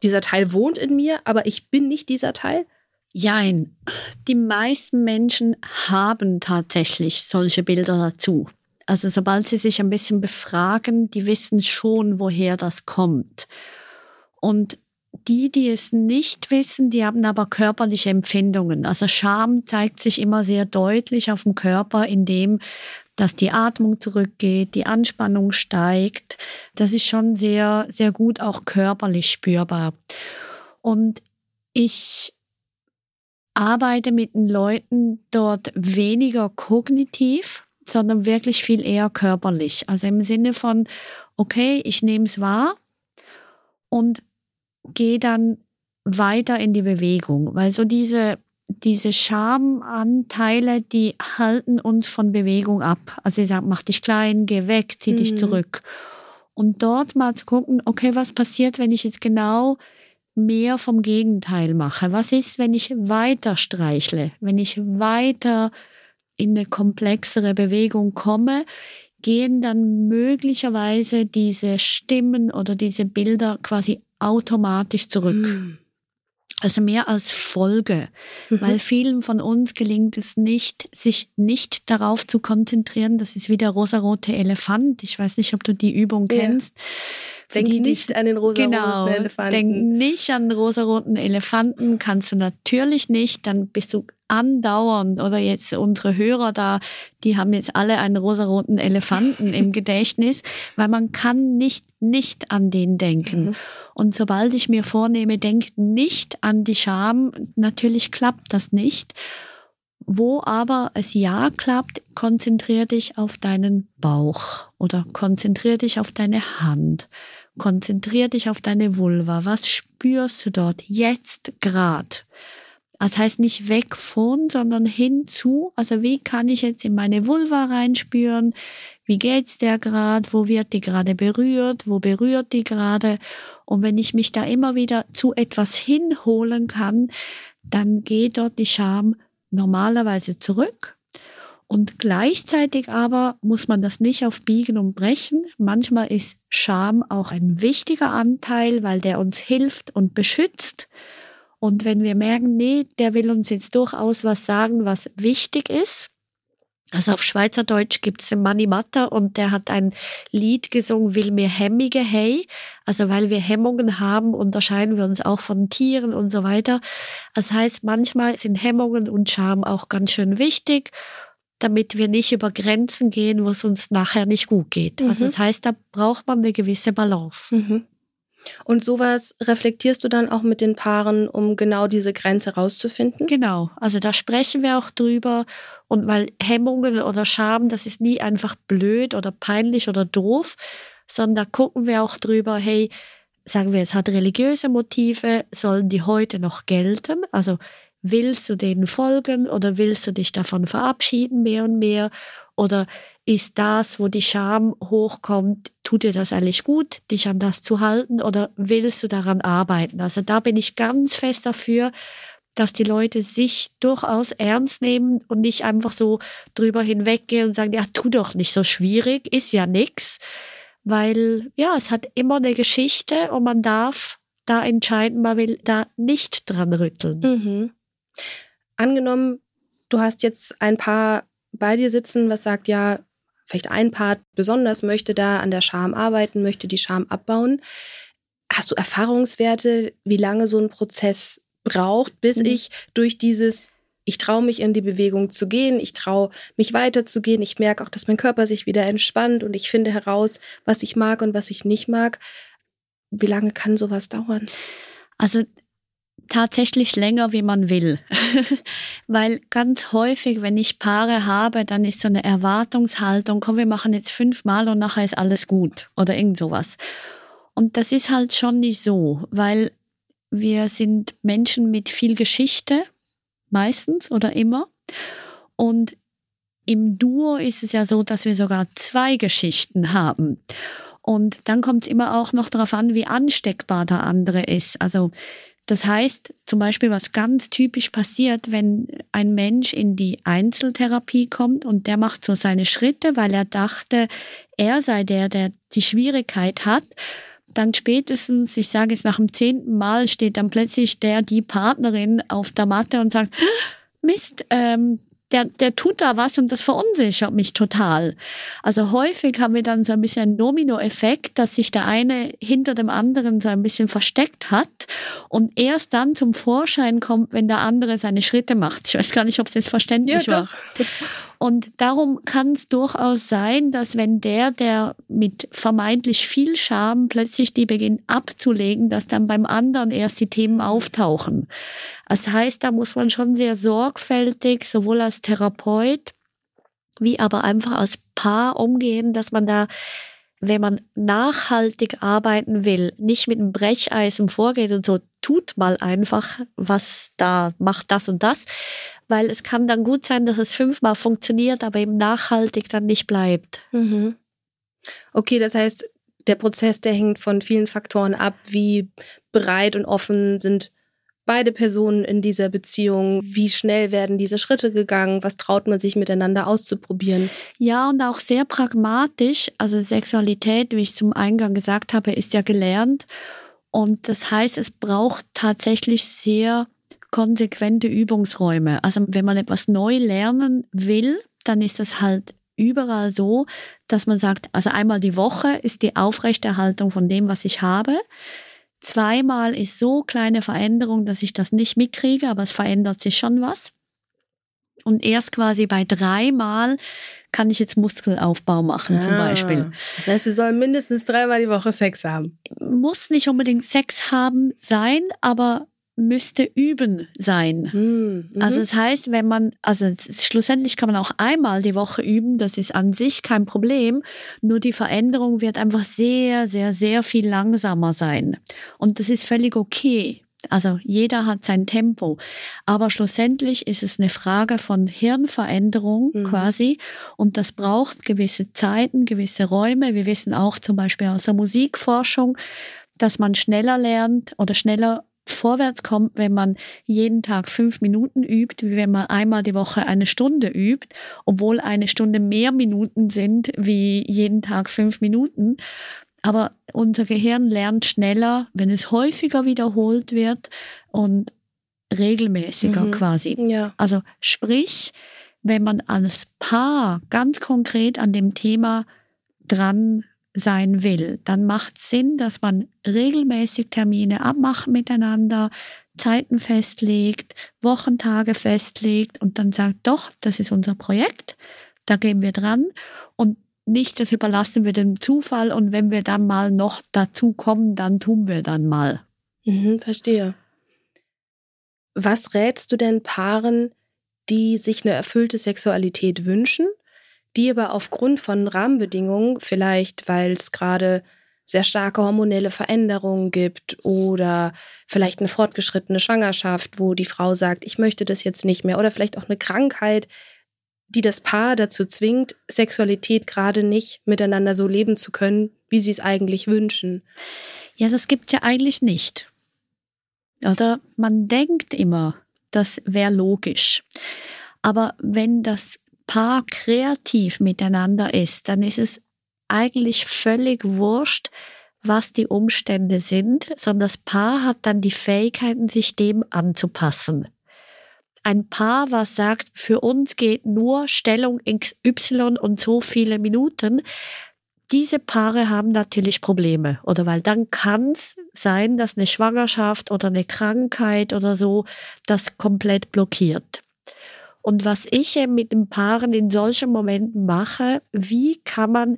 Dieser Teil wohnt in mir, aber ich bin nicht dieser Teil. Jein. Die meisten Menschen haben tatsächlich solche Bilder dazu. Also sobald sie sich ein bisschen befragen, die wissen schon, woher das kommt. Und die, die es nicht wissen, die haben aber körperliche Empfindungen. Also Scham zeigt sich immer sehr deutlich auf dem Körper, indem dass die Atmung zurückgeht, die Anspannung steigt. Das ist schon sehr, sehr gut auch körperlich spürbar. Und ich arbeite mit den Leuten dort weniger kognitiv, sondern wirklich viel eher körperlich. Also im Sinne von, okay, ich nehme es wahr und gehe dann weiter in die Bewegung, weil so diese, diese Schamanteile, die halten uns von Bewegung ab. Also sie sagen, mach dich klein, geh weg, zieh mhm. dich zurück. Und dort mal zu gucken, okay, was passiert, wenn ich jetzt genau mehr vom Gegenteil mache? Was ist, wenn ich weiter streichle, wenn ich weiter in eine komplexere Bewegung komme? Gehen dann möglicherweise diese Stimmen oder diese Bilder quasi automatisch zurück. Mhm. Also mehr als Folge, mhm. weil vielen von uns gelingt es nicht, sich nicht darauf zu konzentrieren. Das ist wie der rosarote Elefant. Ich weiß nicht, ob du die Übung kennst. Ja. Denk die, nicht an den rosaroten genau, Elefanten. Denk nicht an den rosaroten Elefanten, kannst du natürlich nicht, dann bist du andauernd oder jetzt unsere Hörer da, die haben jetzt alle einen rosaroten Elefanten im [laughs] Gedächtnis, weil man kann nicht nicht an den denken. Mhm. Und sobald ich mir vornehme, denk nicht an die Scham, natürlich klappt das nicht. Wo aber es ja klappt, konzentrier dich auf deinen Bauch oder konzentrier dich auf deine Hand. Konzentrier dich auf deine Vulva. Was spürst du dort jetzt grad? Das heißt nicht weg von, sondern hinzu. Also wie kann ich jetzt in meine Vulva reinspüren? Wie geht's der gerade? Wo wird die gerade berührt? Wo berührt die gerade? Und wenn ich mich da immer wieder zu etwas hinholen kann, dann geht dort die Scham normalerweise zurück. Und gleichzeitig aber muss man das nicht auf Biegen und Brechen. Manchmal ist Scham auch ein wichtiger Anteil, weil der uns hilft und beschützt. Und wenn wir merken, nee, der will uns jetzt durchaus was sagen, was wichtig ist, also auf Schweizerdeutsch gibt's den Manni Matta und der hat ein Lied gesungen, Will mir hemmige hey. Also weil wir Hemmungen haben, unterscheiden wir uns auch von Tieren und so weiter. Das heißt, manchmal sind Hemmungen und Scham auch ganz schön wichtig, damit wir nicht über Grenzen gehen, wo es uns nachher nicht gut geht. Mhm. Also das heißt, da braucht man eine gewisse Balance. Mhm. Und sowas reflektierst du dann auch mit den Paaren, um genau diese Grenze rauszufinden? Genau. Also da sprechen wir auch drüber. Und weil Hemmungen oder Scham, das ist nie einfach blöd oder peinlich oder doof, sondern da gucken wir auch drüber, hey, sagen wir, es hat religiöse Motive, sollen die heute noch gelten? Also willst du denen folgen oder willst du dich davon verabschieden mehr und mehr? Oder ist das, wo die Scham hochkommt, tut dir das eigentlich gut, dich an das zu halten oder willst du daran arbeiten? Also da bin ich ganz fest dafür, dass die Leute sich durchaus ernst nehmen und nicht einfach so drüber hinweggehen und sagen, ja, tu doch nicht so schwierig, ist ja nix. Weil ja, es hat immer eine Geschichte und man darf da entscheiden, man will da nicht dran rütteln. Mhm. Angenommen, du hast jetzt ein paar bei dir sitzen, was sagt, ja, vielleicht ein Part besonders möchte da an der Scham arbeiten, möchte die Scham abbauen. Hast du Erfahrungswerte, wie lange so ein Prozess braucht, bis mhm. ich durch dieses ich traue mich in die Bewegung zu gehen, ich traue mich weiterzugehen, ich merke auch, dass mein Körper sich wieder entspannt und ich finde heraus, was ich mag und was ich nicht mag. Wie lange kann sowas dauern? Also tatsächlich länger, wie man will. [laughs] Weil ganz häufig, wenn ich Paare habe, dann ist so eine Erwartungshaltung, komm, wir machen jetzt fünfmal und nachher ist alles gut oder irgend sowas. Und das ist halt schon nicht so, weil wir sind Menschen mit viel Geschichte, meistens oder immer. Und im Duo ist es ja so, dass wir sogar zwei Geschichten haben. Und dann kommt es immer auch noch darauf an, wie ansteckbar der andere ist. Also das heißt zum Beispiel, was ganz typisch passiert, wenn ein Mensch in die Einzeltherapie kommt und der macht so seine Schritte, weil er dachte, er sei der, der die Schwierigkeit hat. Dann spätestens, ich sage es nach dem zehnten Mal, steht dann plötzlich der, die Partnerin auf der Matte und sagt, Mist, ähm, der, der tut da was und das verunsichert mich total. Also häufig haben wir dann so ein bisschen einen Domino-Effekt, dass sich der eine hinter dem anderen so ein bisschen versteckt hat und erst dann zum Vorschein kommt, wenn der andere seine Schritte macht. Ich weiß gar nicht, ob es jetzt verständlich ja, war. Doch. Und darum kann es durchaus sein, dass wenn der, der mit vermeintlich viel Scham plötzlich die beginnt abzulegen, dass dann beim anderen erst die Themen auftauchen. Das heißt, da muss man schon sehr sorgfältig, sowohl als Therapeut wie aber einfach als Paar umgehen, dass man da wenn man nachhaltig arbeiten will, nicht mit einem Brecheisen vorgeht und so, tut mal einfach, was da, macht das und das, weil es kann dann gut sein, dass es fünfmal funktioniert, aber eben nachhaltig dann nicht bleibt. Mhm. Okay, das heißt, der Prozess, der hängt von vielen Faktoren ab, wie bereit und offen sind beide Personen in dieser Beziehung? Wie schnell werden diese Schritte gegangen? Was traut man sich miteinander auszuprobieren? Ja, und auch sehr pragmatisch. Also Sexualität, wie ich zum Eingang gesagt habe, ist ja gelernt. Und das heißt, es braucht tatsächlich sehr konsequente Übungsräume. Also wenn man etwas neu lernen will, dann ist das halt überall so, dass man sagt, also einmal die Woche ist die Aufrechterhaltung von dem, was ich habe. Zweimal ist so kleine Veränderung, dass ich das nicht mitkriege, aber es verändert sich schon was. Und erst quasi bei dreimal kann ich jetzt Muskelaufbau machen ah, zum Beispiel. Das heißt, wir sollen mindestens dreimal die Woche Sex haben. Muss nicht unbedingt Sex haben sein, aber müsste üben sein. Hm, mhm. Also das heißt, wenn man, also schlussendlich kann man auch einmal die Woche üben, das ist an sich kein Problem, nur die Veränderung wird einfach sehr, sehr, sehr viel langsamer sein. Und das ist völlig okay. Also jeder hat sein Tempo. Aber schlussendlich ist es eine Frage von Hirnveränderung mhm. quasi. Und das braucht gewisse Zeiten, gewisse Räume. Wir wissen auch zum Beispiel aus der Musikforschung, dass man schneller lernt oder schneller vorwärts kommt, wenn man jeden Tag fünf Minuten übt, wie wenn man einmal die Woche eine Stunde übt, obwohl eine Stunde mehr Minuten sind wie jeden Tag fünf Minuten. Aber unser Gehirn lernt schneller, wenn es häufiger wiederholt wird und regelmäßiger mhm. quasi. Ja. Also sprich, wenn man als Paar ganz konkret an dem Thema dran sein will, dann macht Sinn, dass man regelmäßig Termine abmacht miteinander, Zeiten festlegt, Wochentage festlegt und dann sagt, doch, das ist unser Projekt, da gehen wir dran und nicht, das überlassen wir dem Zufall und wenn wir dann mal noch dazu kommen, dann tun wir dann mal. Mhm, verstehe. Was rätst du denn Paaren, die sich eine erfüllte Sexualität wünschen, die aber aufgrund von Rahmenbedingungen, vielleicht weil es gerade sehr starke hormonelle Veränderungen gibt oder vielleicht eine fortgeschrittene Schwangerschaft, wo die Frau sagt, ich möchte das jetzt nicht mehr oder vielleicht auch eine Krankheit, die das Paar dazu zwingt, Sexualität gerade nicht miteinander so leben zu können, wie sie es eigentlich wünschen. Ja, das gibt's ja eigentlich nicht. Oder man denkt immer, das wäre logisch. Aber wenn das Paar kreativ miteinander ist, dann ist es eigentlich völlig wurscht, was die Umstände sind, sondern das Paar hat dann die Fähigkeiten, sich dem anzupassen ein Paar, was sagt, für uns geht nur Stellung XY und so viele Minuten, diese Paare haben natürlich Probleme. Oder weil dann kann es sein, dass eine Schwangerschaft oder eine Krankheit oder so das komplett blockiert. Und was ich mit den Paaren in solchen Momenten mache, wie kann man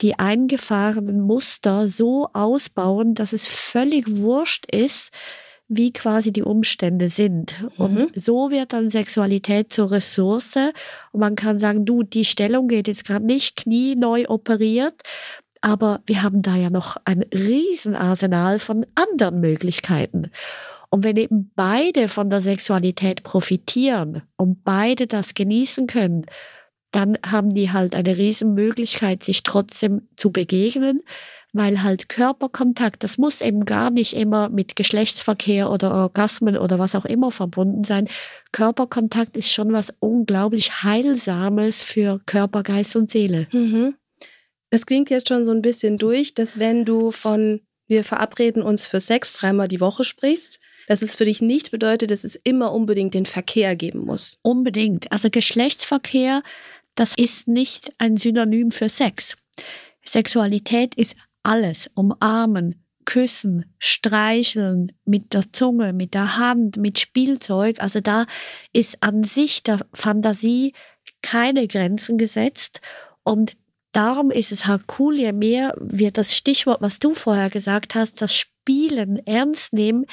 die eingefahrenen Muster so ausbauen, dass es völlig wurscht ist, wie quasi die Umstände sind. Und mhm. so wird dann Sexualität zur Ressource. Und man kann sagen, du, die Stellung geht jetzt gerade nicht, Knie neu operiert. Aber wir haben da ja noch ein Riesenarsenal von anderen Möglichkeiten. Und wenn eben beide von der Sexualität profitieren und beide das genießen können, dann haben die halt eine Riesenmöglichkeit, sich trotzdem zu begegnen weil halt Körperkontakt, das muss eben gar nicht immer mit Geschlechtsverkehr oder Orgasmen oder was auch immer verbunden sein. Körperkontakt ist schon was unglaublich Heilsames für Körper, Geist und Seele. Mhm. Es klingt jetzt schon so ein bisschen durch, dass wenn du von wir verabreden uns für Sex dreimal die Woche sprichst, dass es für dich nicht bedeutet, dass es immer unbedingt den Verkehr geben muss. Unbedingt. Also Geschlechtsverkehr, das ist nicht ein Synonym für Sex. Sexualität ist alles umarmen, küssen, streicheln mit der Zunge, mit der Hand, mit Spielzeug. Also da ist an sich der Fantasie keine Grenzen gesetzt und darum ist es halt cool, je mehr wir das Stichwort, was du vorher gesagt hast, das Spielen ernst nehmen,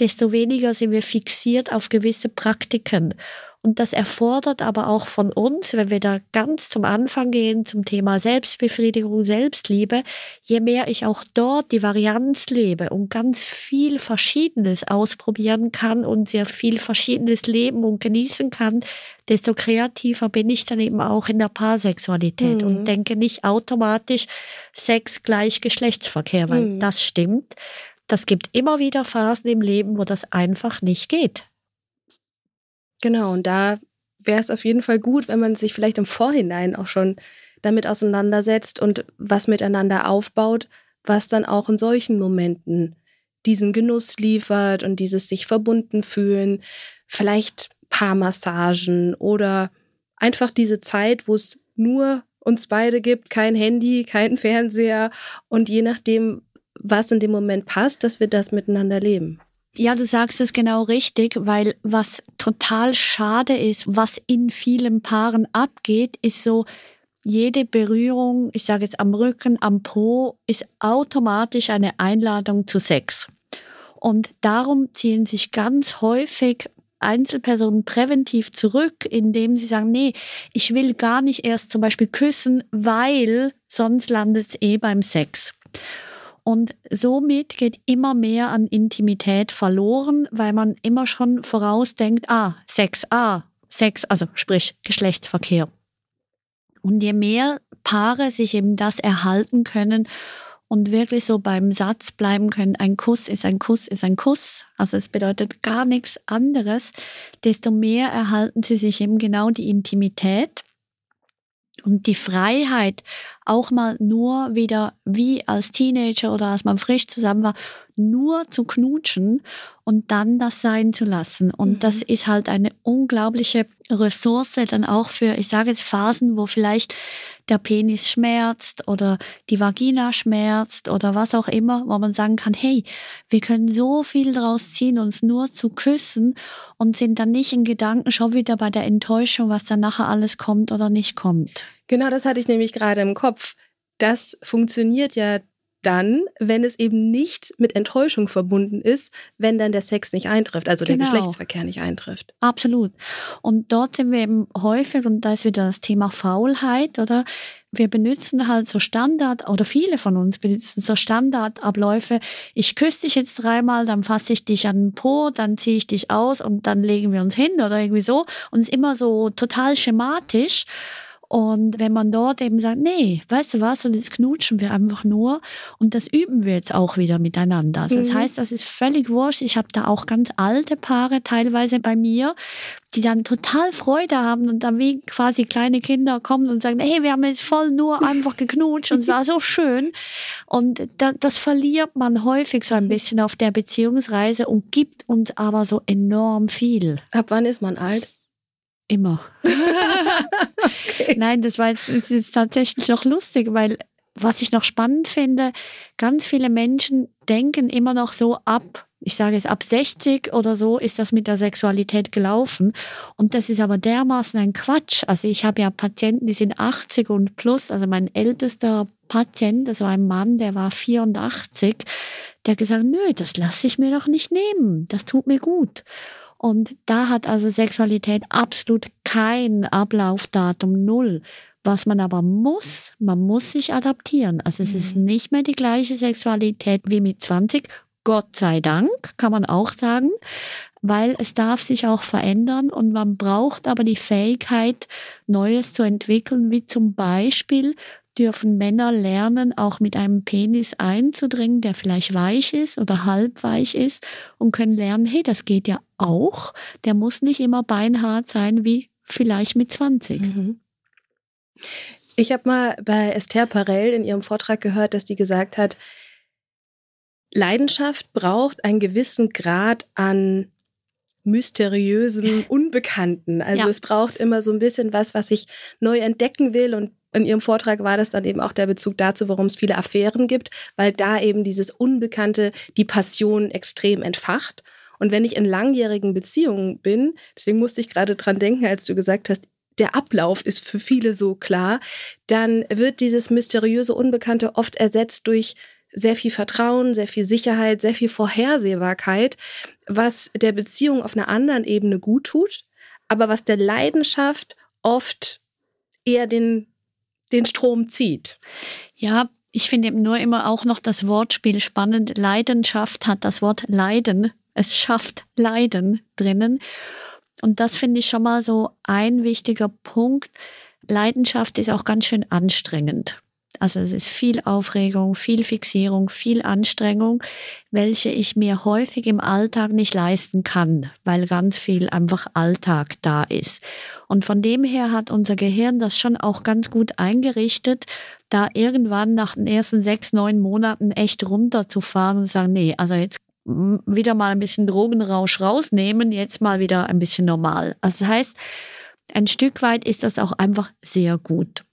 desto weniger sind wir fixiert auf gewisse Praktiken. Und das erfordert aber auch von uns, wenn wir da ganz zum Anfang gehen, zum Thema Selbstbefriedigung, Selbstliebe, je mehr ich auch dort die Varianz lebe und ganz viel Verschiedenes ausprobieren kann und sehr viel Verschiedenes leben und genießen kann, desto kreativer bin ich dann eben auch in der Paarsexualität mhm. und denke nicht automatisch Sex gleich Geschlechtsverkehr, weil mhm. das stimmt. Das gibt immer wieder Phasen im Leben, wo das einfach nicht geht. Genau, und da wäre es auf jeden Fall gut, wenn man sich vielleicht im Vorhinein auch schon damit auseinandersetzt und was miteinander aufbaut, was dann auch in solchen Momenten diesen Genuss liefert und dieses sich verbunden fühlen, vielleicht Paarmassagen oder einfach diese Zeit, wo es nur uns beide gibt, kein Handy, kein Fernseher. Und je nachdem, was in dem Moment passt, dass wir das miteinander leben. Ja, du sagst es genau richtig, weil was total schade ist, was in vielen Paaren abgeht, ist so, jede Berührung, ich sage jetzt am Rücken, am Po, ist automatisch eine Einladung zu Sex. Und darum ziehen sich ganz häufig Einzelpersonen präventiv zurück, indem sie sagen, nee, ich will gar nicht erst zum Beispiel küssen, weil sonst landet es eh beim Sex. Und somit geht immer mehr an Intimität verloren, weil man immer schon vorausdenkt, ah, Sex, ah, Sex, also sprich Geschlechtsverkehr. Und je mehr Paare sich eben das erhalten können und wirklich so beim Satz bleiben können, ein Kuss ist ein Kuss ist ein Kuss, also es bedeutet gar nichts anderes, desto mehr erhalten sie sich eben genau die Intimität und die Freiheit, auch mal nur wieder wie als Teenager oder als man frisch zusammen war, nur zu knutschen und dann das sein zu lassen. Und mhm. das ist halt eine unglaubliche Ressource dann auch für, ich sage jetzt Phasen, wo vielleicht der Penis schmerzt oder die Vagina schmerzt oder was auch immer, wo man sagen kann, hey, wir können so viel draus ziehen, uns nur zu küssen und sind dann nicht in Gedanken schon wieder bei der Enttäuschung, was dann nachher alles kommt oder nicht kommt. Genau das hatte ich nämlich gerade im Kopf. Das funktioniert ja dann, wenn es eben nicht mit Enttäuschung verbunden ist, wenn dann der Sex nicht eintrifft, also genau. der Geschlechtsverkehr nicht eintrifft. Absolut. Und dort sind wir eben häufig, und da ist wieder das Thema Faulheit, oder? Wir benutzen halt so Standard, oder viele von uns benutzen so Standardabläufe. Ich küsse dich jetzt dreimal, dann fasse ich dich an den Po, dann ziehe ich dich aus und dann legen wir uns hin oder irgendwie so. Und es ist immer so total schematisch. Und wenn man dort eben sagt, nee, weißt du was, und jetzt knutschen wir einfach nur und das üben wir jetzt auch wieder miteinander. Also das mhm. heißt, das ist völlig wurscht. Ich habe da auch ganz alte Paare teilweise bei mir, die dann total Freude haben und dann wie quasi kleine Kinder kommen und sagen, hey, wir haben jetzt voll nur [laughs] einfach geknutscht und es war so schön. Und da, das verliert man häufig so ein mhm. bisschen auf der Beziehungsreise und gibt uns aber so enorm viel. Ab wann ist man alt? Immer. [laughs] okay. Nein, das war jetzt, das ist tatsächlich noch lustig, weil was ich noch spannend finde, ganz viele Menschen denken immer noch so ab, ich sage es ab 60 oder so ist das mit der Sexualität gelaufen. Und das ist aber dermaßen ein Quatsch. Also ich habe ja Patienten, die sind 80 und plus. Also mein ältester Patient, das war ein Mann, der war 84, der hat gesagt, nö, das lasse ich mir doch nicht nehmen. Das tut mir gut. Und da hat also Sexualität absolut kein Ablaufdatum null. Was man aber muss, man muss sich adaptieren. Also es mhm. ist nicht mehr die gleiche Sexualität wie mit 20. Gott sei Dank, kann man auch sagen, weil es darf sich auch verändern und man braucht aber die Fähigkeit, Neues zu entwickeln, wie zum Beispiel dürfen Männer lernen, auch mit einem Penis einzudringen, der vielleicht weich ist oder halb weich ist und können lernen, hey, das geht ja auch. Der muss nicht immer beinhart sein wie vielleicht mit 20. Mhm. Ich habe mal bei Esther Perel in ihrem Vortrag gehört, dass die gesagt hat, Leidenschaft braucht einen gewissen Grad an mysteriösem Unbekannten. Also ja. es braucht immer so ein bisschen was, was ich neu entdecken will und in Ihrem Vortrag war das dann eben auch der Bezug dazu, warum es viele Affären gibt, weil da eben dieses Unbekannte die Passion extrem entfacht. Und wenn ich in langjährigen Beziehungen bin, deswegen musste ich gerade dran denken, als du gesagt hast, der Ablauf ist für viele so klar, dann wird dieses mysteriöse Unbekannte oft ersetzt durch sehr viel Vertrauen, sehr viel Sicherheit, sehr viel Vorhersehbarkeit, was der Beziehung auf einer anderen Ebene gut tut, aber was der Leidenschaft oft eher den den Strom zieht. Ja, ich finde nur immer auch noch das Wortspiel spannend. Leidenschaft hat das Wort Leiden. Es schafft Leiden drinnen. Und das finde ich schon mal so ein wichtiger Punkt. Leidenschaft ist auch ganz schön anstrengend. Also es ist viel Aufregung, viel Fixierung, viel Anstrengung, welche ich mir häufig im Alltag nicht leisten kann, weil ganz viel einfach Alltag da ist. Und von dem her hat unser Gehirn das schon auch ganz gut eingerichtet, da irgendwann nach den ersten sechs, neun Monaten echt runterzufahren und sagen, nee, also jetzt wieder mal ein bisschen Drogenrausch rausnehmen, jetzt mal wieder ein bisschen normal. Also das heißt, ein Stück weit ist das auch einfach sehr gut.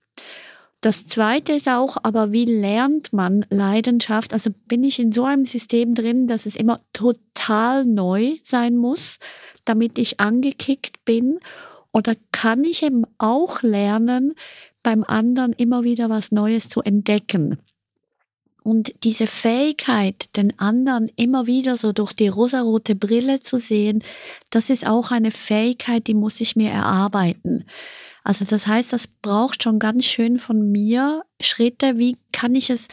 Das zweite ist auch, aber wie lernt man Leidenschaft? Also bin ich in so einem System drin, dass es immer total neu sein muss, damit ich angekickt bin? Oder kann ich eben auch lernen, beim anderen immer wieder was Neues zu entdecken? Und diese Fähigkeit, den anderen immer wieder so durch die rosarote Brille zu sehen, das ist auch eine Fähigkeit, die muss ich mir erarbeiten. Also das heißt, das braucht schon ganz schön von mir Schritte, wie kann ich es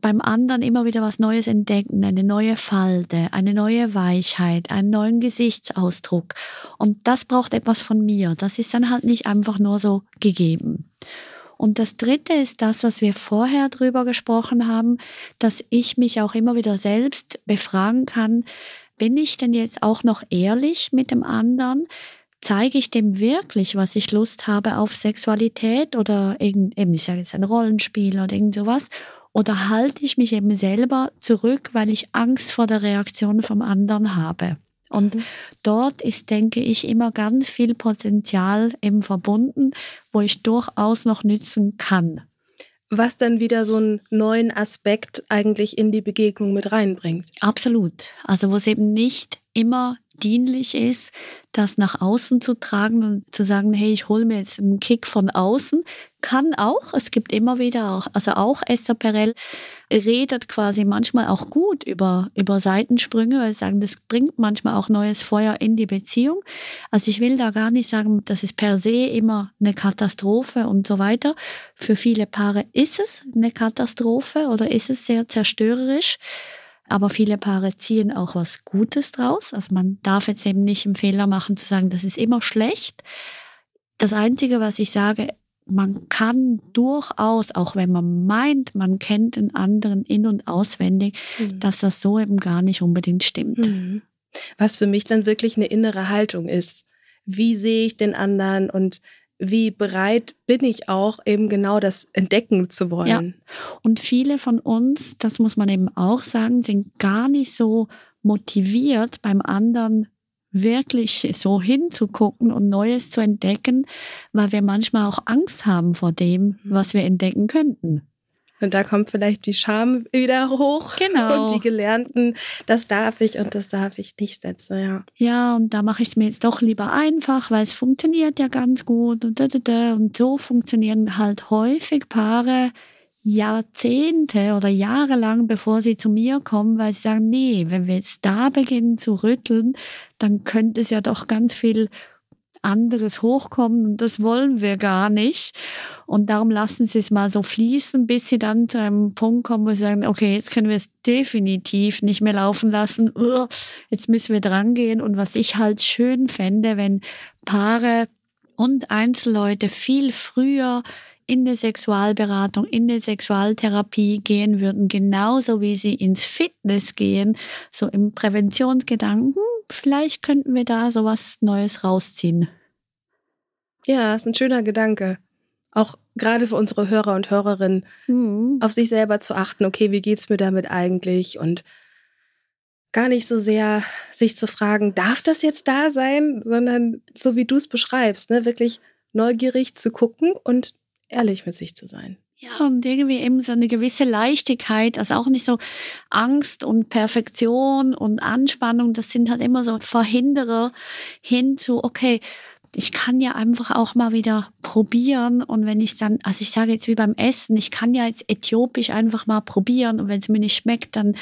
beim anderen immer wieder was Neues entdecken, eine neue Falte, eine neue Weichheit, einen neuen Gesichtsausdruck. Und das braucht etwas von mir. Das ist dann halt nicht einfach nur so gegeben. Und das Dritte ist das, was wir vorher drüber gesprochen haben, dass ich mich auch immer wieder selbst befragen kann, bin ich denn jetzt auch noch ehrlich mit dem anderen? Zeige ich dem wirklich, was ich Lust habe auf Sexualität oder eben, ich sage jetzt ein Rollenspiel oder irgend sowas? Oder halte ich mich eben selber zurück, weil ich Angst vor der Reaktion vom anderen habe? Und mhm. dort ist, denke ich, immer ganz viel Potenzial eben verbunden, wo ich durchaus noch nützen kann. Was dann wieder so einen neuen Aspekt eigentlich in die Begegnung mit reinbringt. Absolut. Also wo es eben nicht immer dienlich ist, das nach außen zu tragen und zu sagen, hey, ich hole mir jetzt einen Kick von außen, kann auch. Es gibt immer wieder auch, also auch Esther Perel redet quasi manchmal auch gut über, über Seitensprünge, weil sie sagen, das bringt manchmal auch neues Feuer in die Beziehung. Also ich will da gar nicht sagen, das ist per se immer eine Katastrophe und so weiter. Für viele Paare ist es eine Katastrophe oder ist es sehr zerstörerisch. Aber viele Paare ziehen auch was Gutes draus. Also man darf jetzt eben nicht im Fehler machen zu sagen, das ist immer schlecht. Das Einzige, was ich sage, man kann durchaus, auch wenn man meint, man kennt den anderen in- und auswendig, mhm. dass das so eben gar nicht unbedingt stimmt. Mhm. Was für mich dann wirklich eine innere Haltung ist. Wie sehe ich den anderen und wie bereit bin ich auch, eben genau das entdecken zu wollen. Ja. Und viele von uns, das muss man eben auch sagen, sind gar nicht so motiviert, beim anderen wirklich so hinzugucken und Neues zu entdecken, weil wir manchmal auch Angst haben vor dem, mhm. was wir entdecken könnten. Und da kommt vielleicht die Scham wieder hoch. Genau. Und die Gelernten, das darf ich und das darf ich nicht setzen, ja. Ja, und da mache ich es mir jetzt doch lieber einfach, weil es funktioniert ja ganz gut und da, da, da. Und so funktionieren halt häufig Paare Jahrzehnte oder Jahre lang, bevor sie zu mir kommen, weil sie sagen, nee, wenn wir jetzt da beginnen zu rütteln, dann könnte es ja doch ganz viel anderes hochkommen und das wollen wir gar nicht. Und darum lassen Sie es mal so fließen, bis Sie dann zu einem Punkt kommen, wo Sie sagen, okay, jetzt können wir es definitiv nicht mehr laufen lassen. Jetzt müssen wir dran gehen. Und was ich halt schön fände, wenn Paare und Einzelleute viel früher in die Sexualberatung, in die Sexualtherapie gehen würden, genauso wie sie ins Fitness gehen, so im Präventionsgedanken, vielleicht könnten wir da so was Neues rausziehen. Ja, ist ein schöner Gedanke. Auch gerade für unsere Hörer und Hörerinnen, mhm. auf sich selber zu achten, okay, wie geht's mir damit eigentlich? Und gar nicht so sehr sich zu fragen, darf das jetzt da sein, sondern so wie du es beschreibst, ne, wirklich neugierig zu gucken und ehrlich mit sich zu sein. Ja, und irgendwie eben so eine gewisse Leichtigkeit, also auch nicht so Angst und Perfektion und Anspannung, das sind halt immer so Verhinderer hin zu, okay, ich kann ja einfach auch mal wieder probieren und wenn ich dann, also ich sage jetzt wie beim Essen, ich kann ja jetzt äthiopisch einfach mal probieren und wenn es mir nicht schmeckt, dann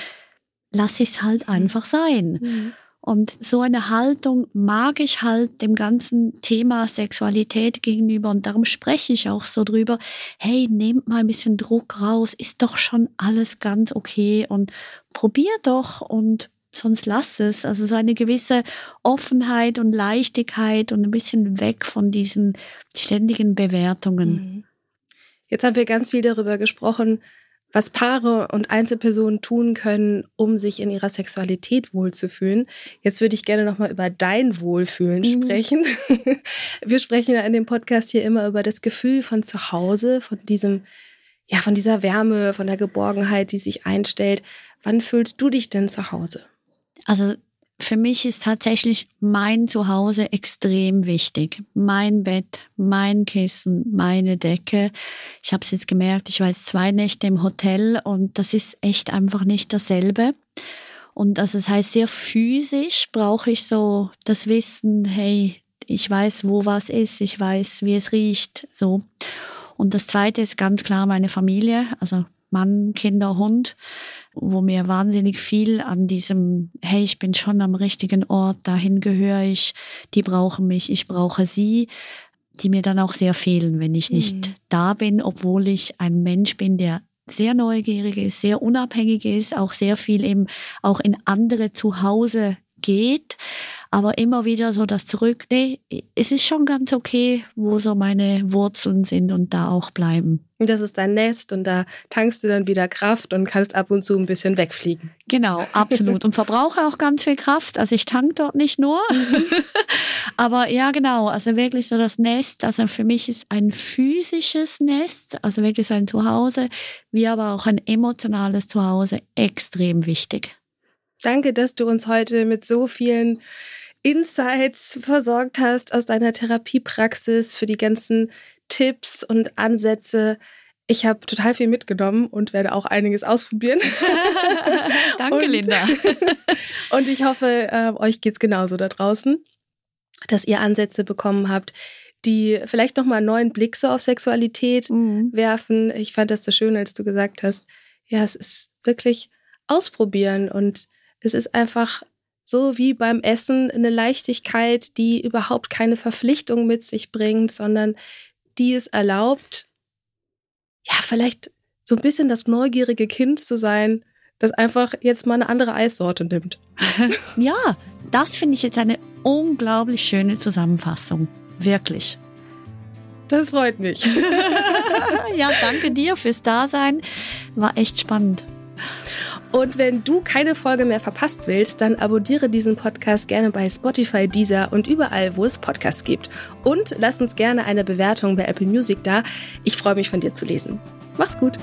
lasse ich es halt mhm. einfach sein. Mhm. Und so eine Haltung mag ich halt dem ganzen Thema Sexualität gegenüber und darum spreche ich auch so drüber. Hey, nehmt mal ein bisschen Druck raus, ist doch schon alles ganz okay und probier doch und sonst lass es. Also so eine gewisse Offenheit und Leichtigkeit und ein bisschen weg von diesen ständigen Bewertungen. Mhm. Jetzt haben wir ganz viel darüber gesprochen, was Paare und Einzelpersonen tun können, um sich in ihrer Sexualität wohlzufühlen. Jetzt würde ich gerne nochmal über dein Wohlfühlen mhm. sprechen. [laughs] Wir sprechen ja in dem Podcast hier immer über das Gefühl von zu Hause, von diesem, ja, von dieser Wärme, von der Geborgenheit, die sich einstellt. Wann fühlst du dich denn zu Hause? Also für mich ist tatsächlich mein Zuhause extrem wichtig. Mein Bett, mein Kissen, meine Decke. Ich habe es jetzt gemerkt, ich war jetzt zwei Nächte im Hotel und das ist echt einfach nicht dasselbe. Und also das heißt, sehr physisch brauche ich so das Wissen, hey, ich weiß, wo was ist, ich weiß, wie es riecht, so. Und das zweite ist ganz klar meine Familie, also Mann, Kinder, Hund wo mir wahnsinnig viel an diesem, hey, ich bin schon am richtigen Ort, dahin gehöre ich, die brauchen mich, ich brauche sie, die mir dann auch sehr fehlen, wenn ich nicht mhm. da bin, obwohl ich ein Mensch bin, der sehr neugierig ist, sehr unabhängig ist, auch sehr viel eben auch in andere Zuhause geht aber immer wieder so das Zurück, nee, es ist schon ganz okay, wo so meine Wurzeln sind und da auch bleiben. Das ist dein Nest und da tankst du dann wieder Kraft und kannst ab und zu ein bisschen wegfliegen. Genau, [laughs] absolut. Und verbrauche auch ganz viel Kraft. Also ich tank dort nicht nur. [laughs] aber ja, genau. Also wirklich so das Nest. Also für mich ist ein physisches Nest, also wirklich so ein Zuhause, wie aber auch ein emotionales Zuhause extrem wichtig. Danke, dass du uns heute mit so vielen Insights versorgt hast aus deiner Therapiepraxis, für die ganzen Tipps und Ansätze. Ich habe total viel mitgenommen und werde auch einiges ausprobieren. [laughs] Danke, und, Linda. [laughs] und ich hoffe, äh, euch geht's genauso da draußen, dass ihr Ansätze bekommen habt, die vielleicht nochmal einen neuen Blick so auf Sexualität mhm. werfen. Ich fand das so schön, als du gesagt hast, ja, es ist wirklich ausprobieren und es ist einfach so wie beim Essen eine Leichtigkeit, die überhaupt keine Verpflichtung mit sich bringt, sondern die es erlaubt, ja, vielleicht so ein bisschen das neugierige Kind zu sein, das einfach jetzt mal eine andere Eissorte nimmt. [laughs] ja, das finde ich jetzt eine unglaublich schöne Zusammenfassung. Wirklich. Das freut mich. [laughs] ja, danke dir fürs Dasein. War echt spannend. Und wenn du keine Folge mehr verpasst willst, dann abonniere diesen Podcast gerne bei Spotify, Deezer und überall, wo es Podcasts gibt. Und lass uns gerne eine Bewertung bei Apple Music da. Ich freue mich von dir zu lesen. Mach's gut.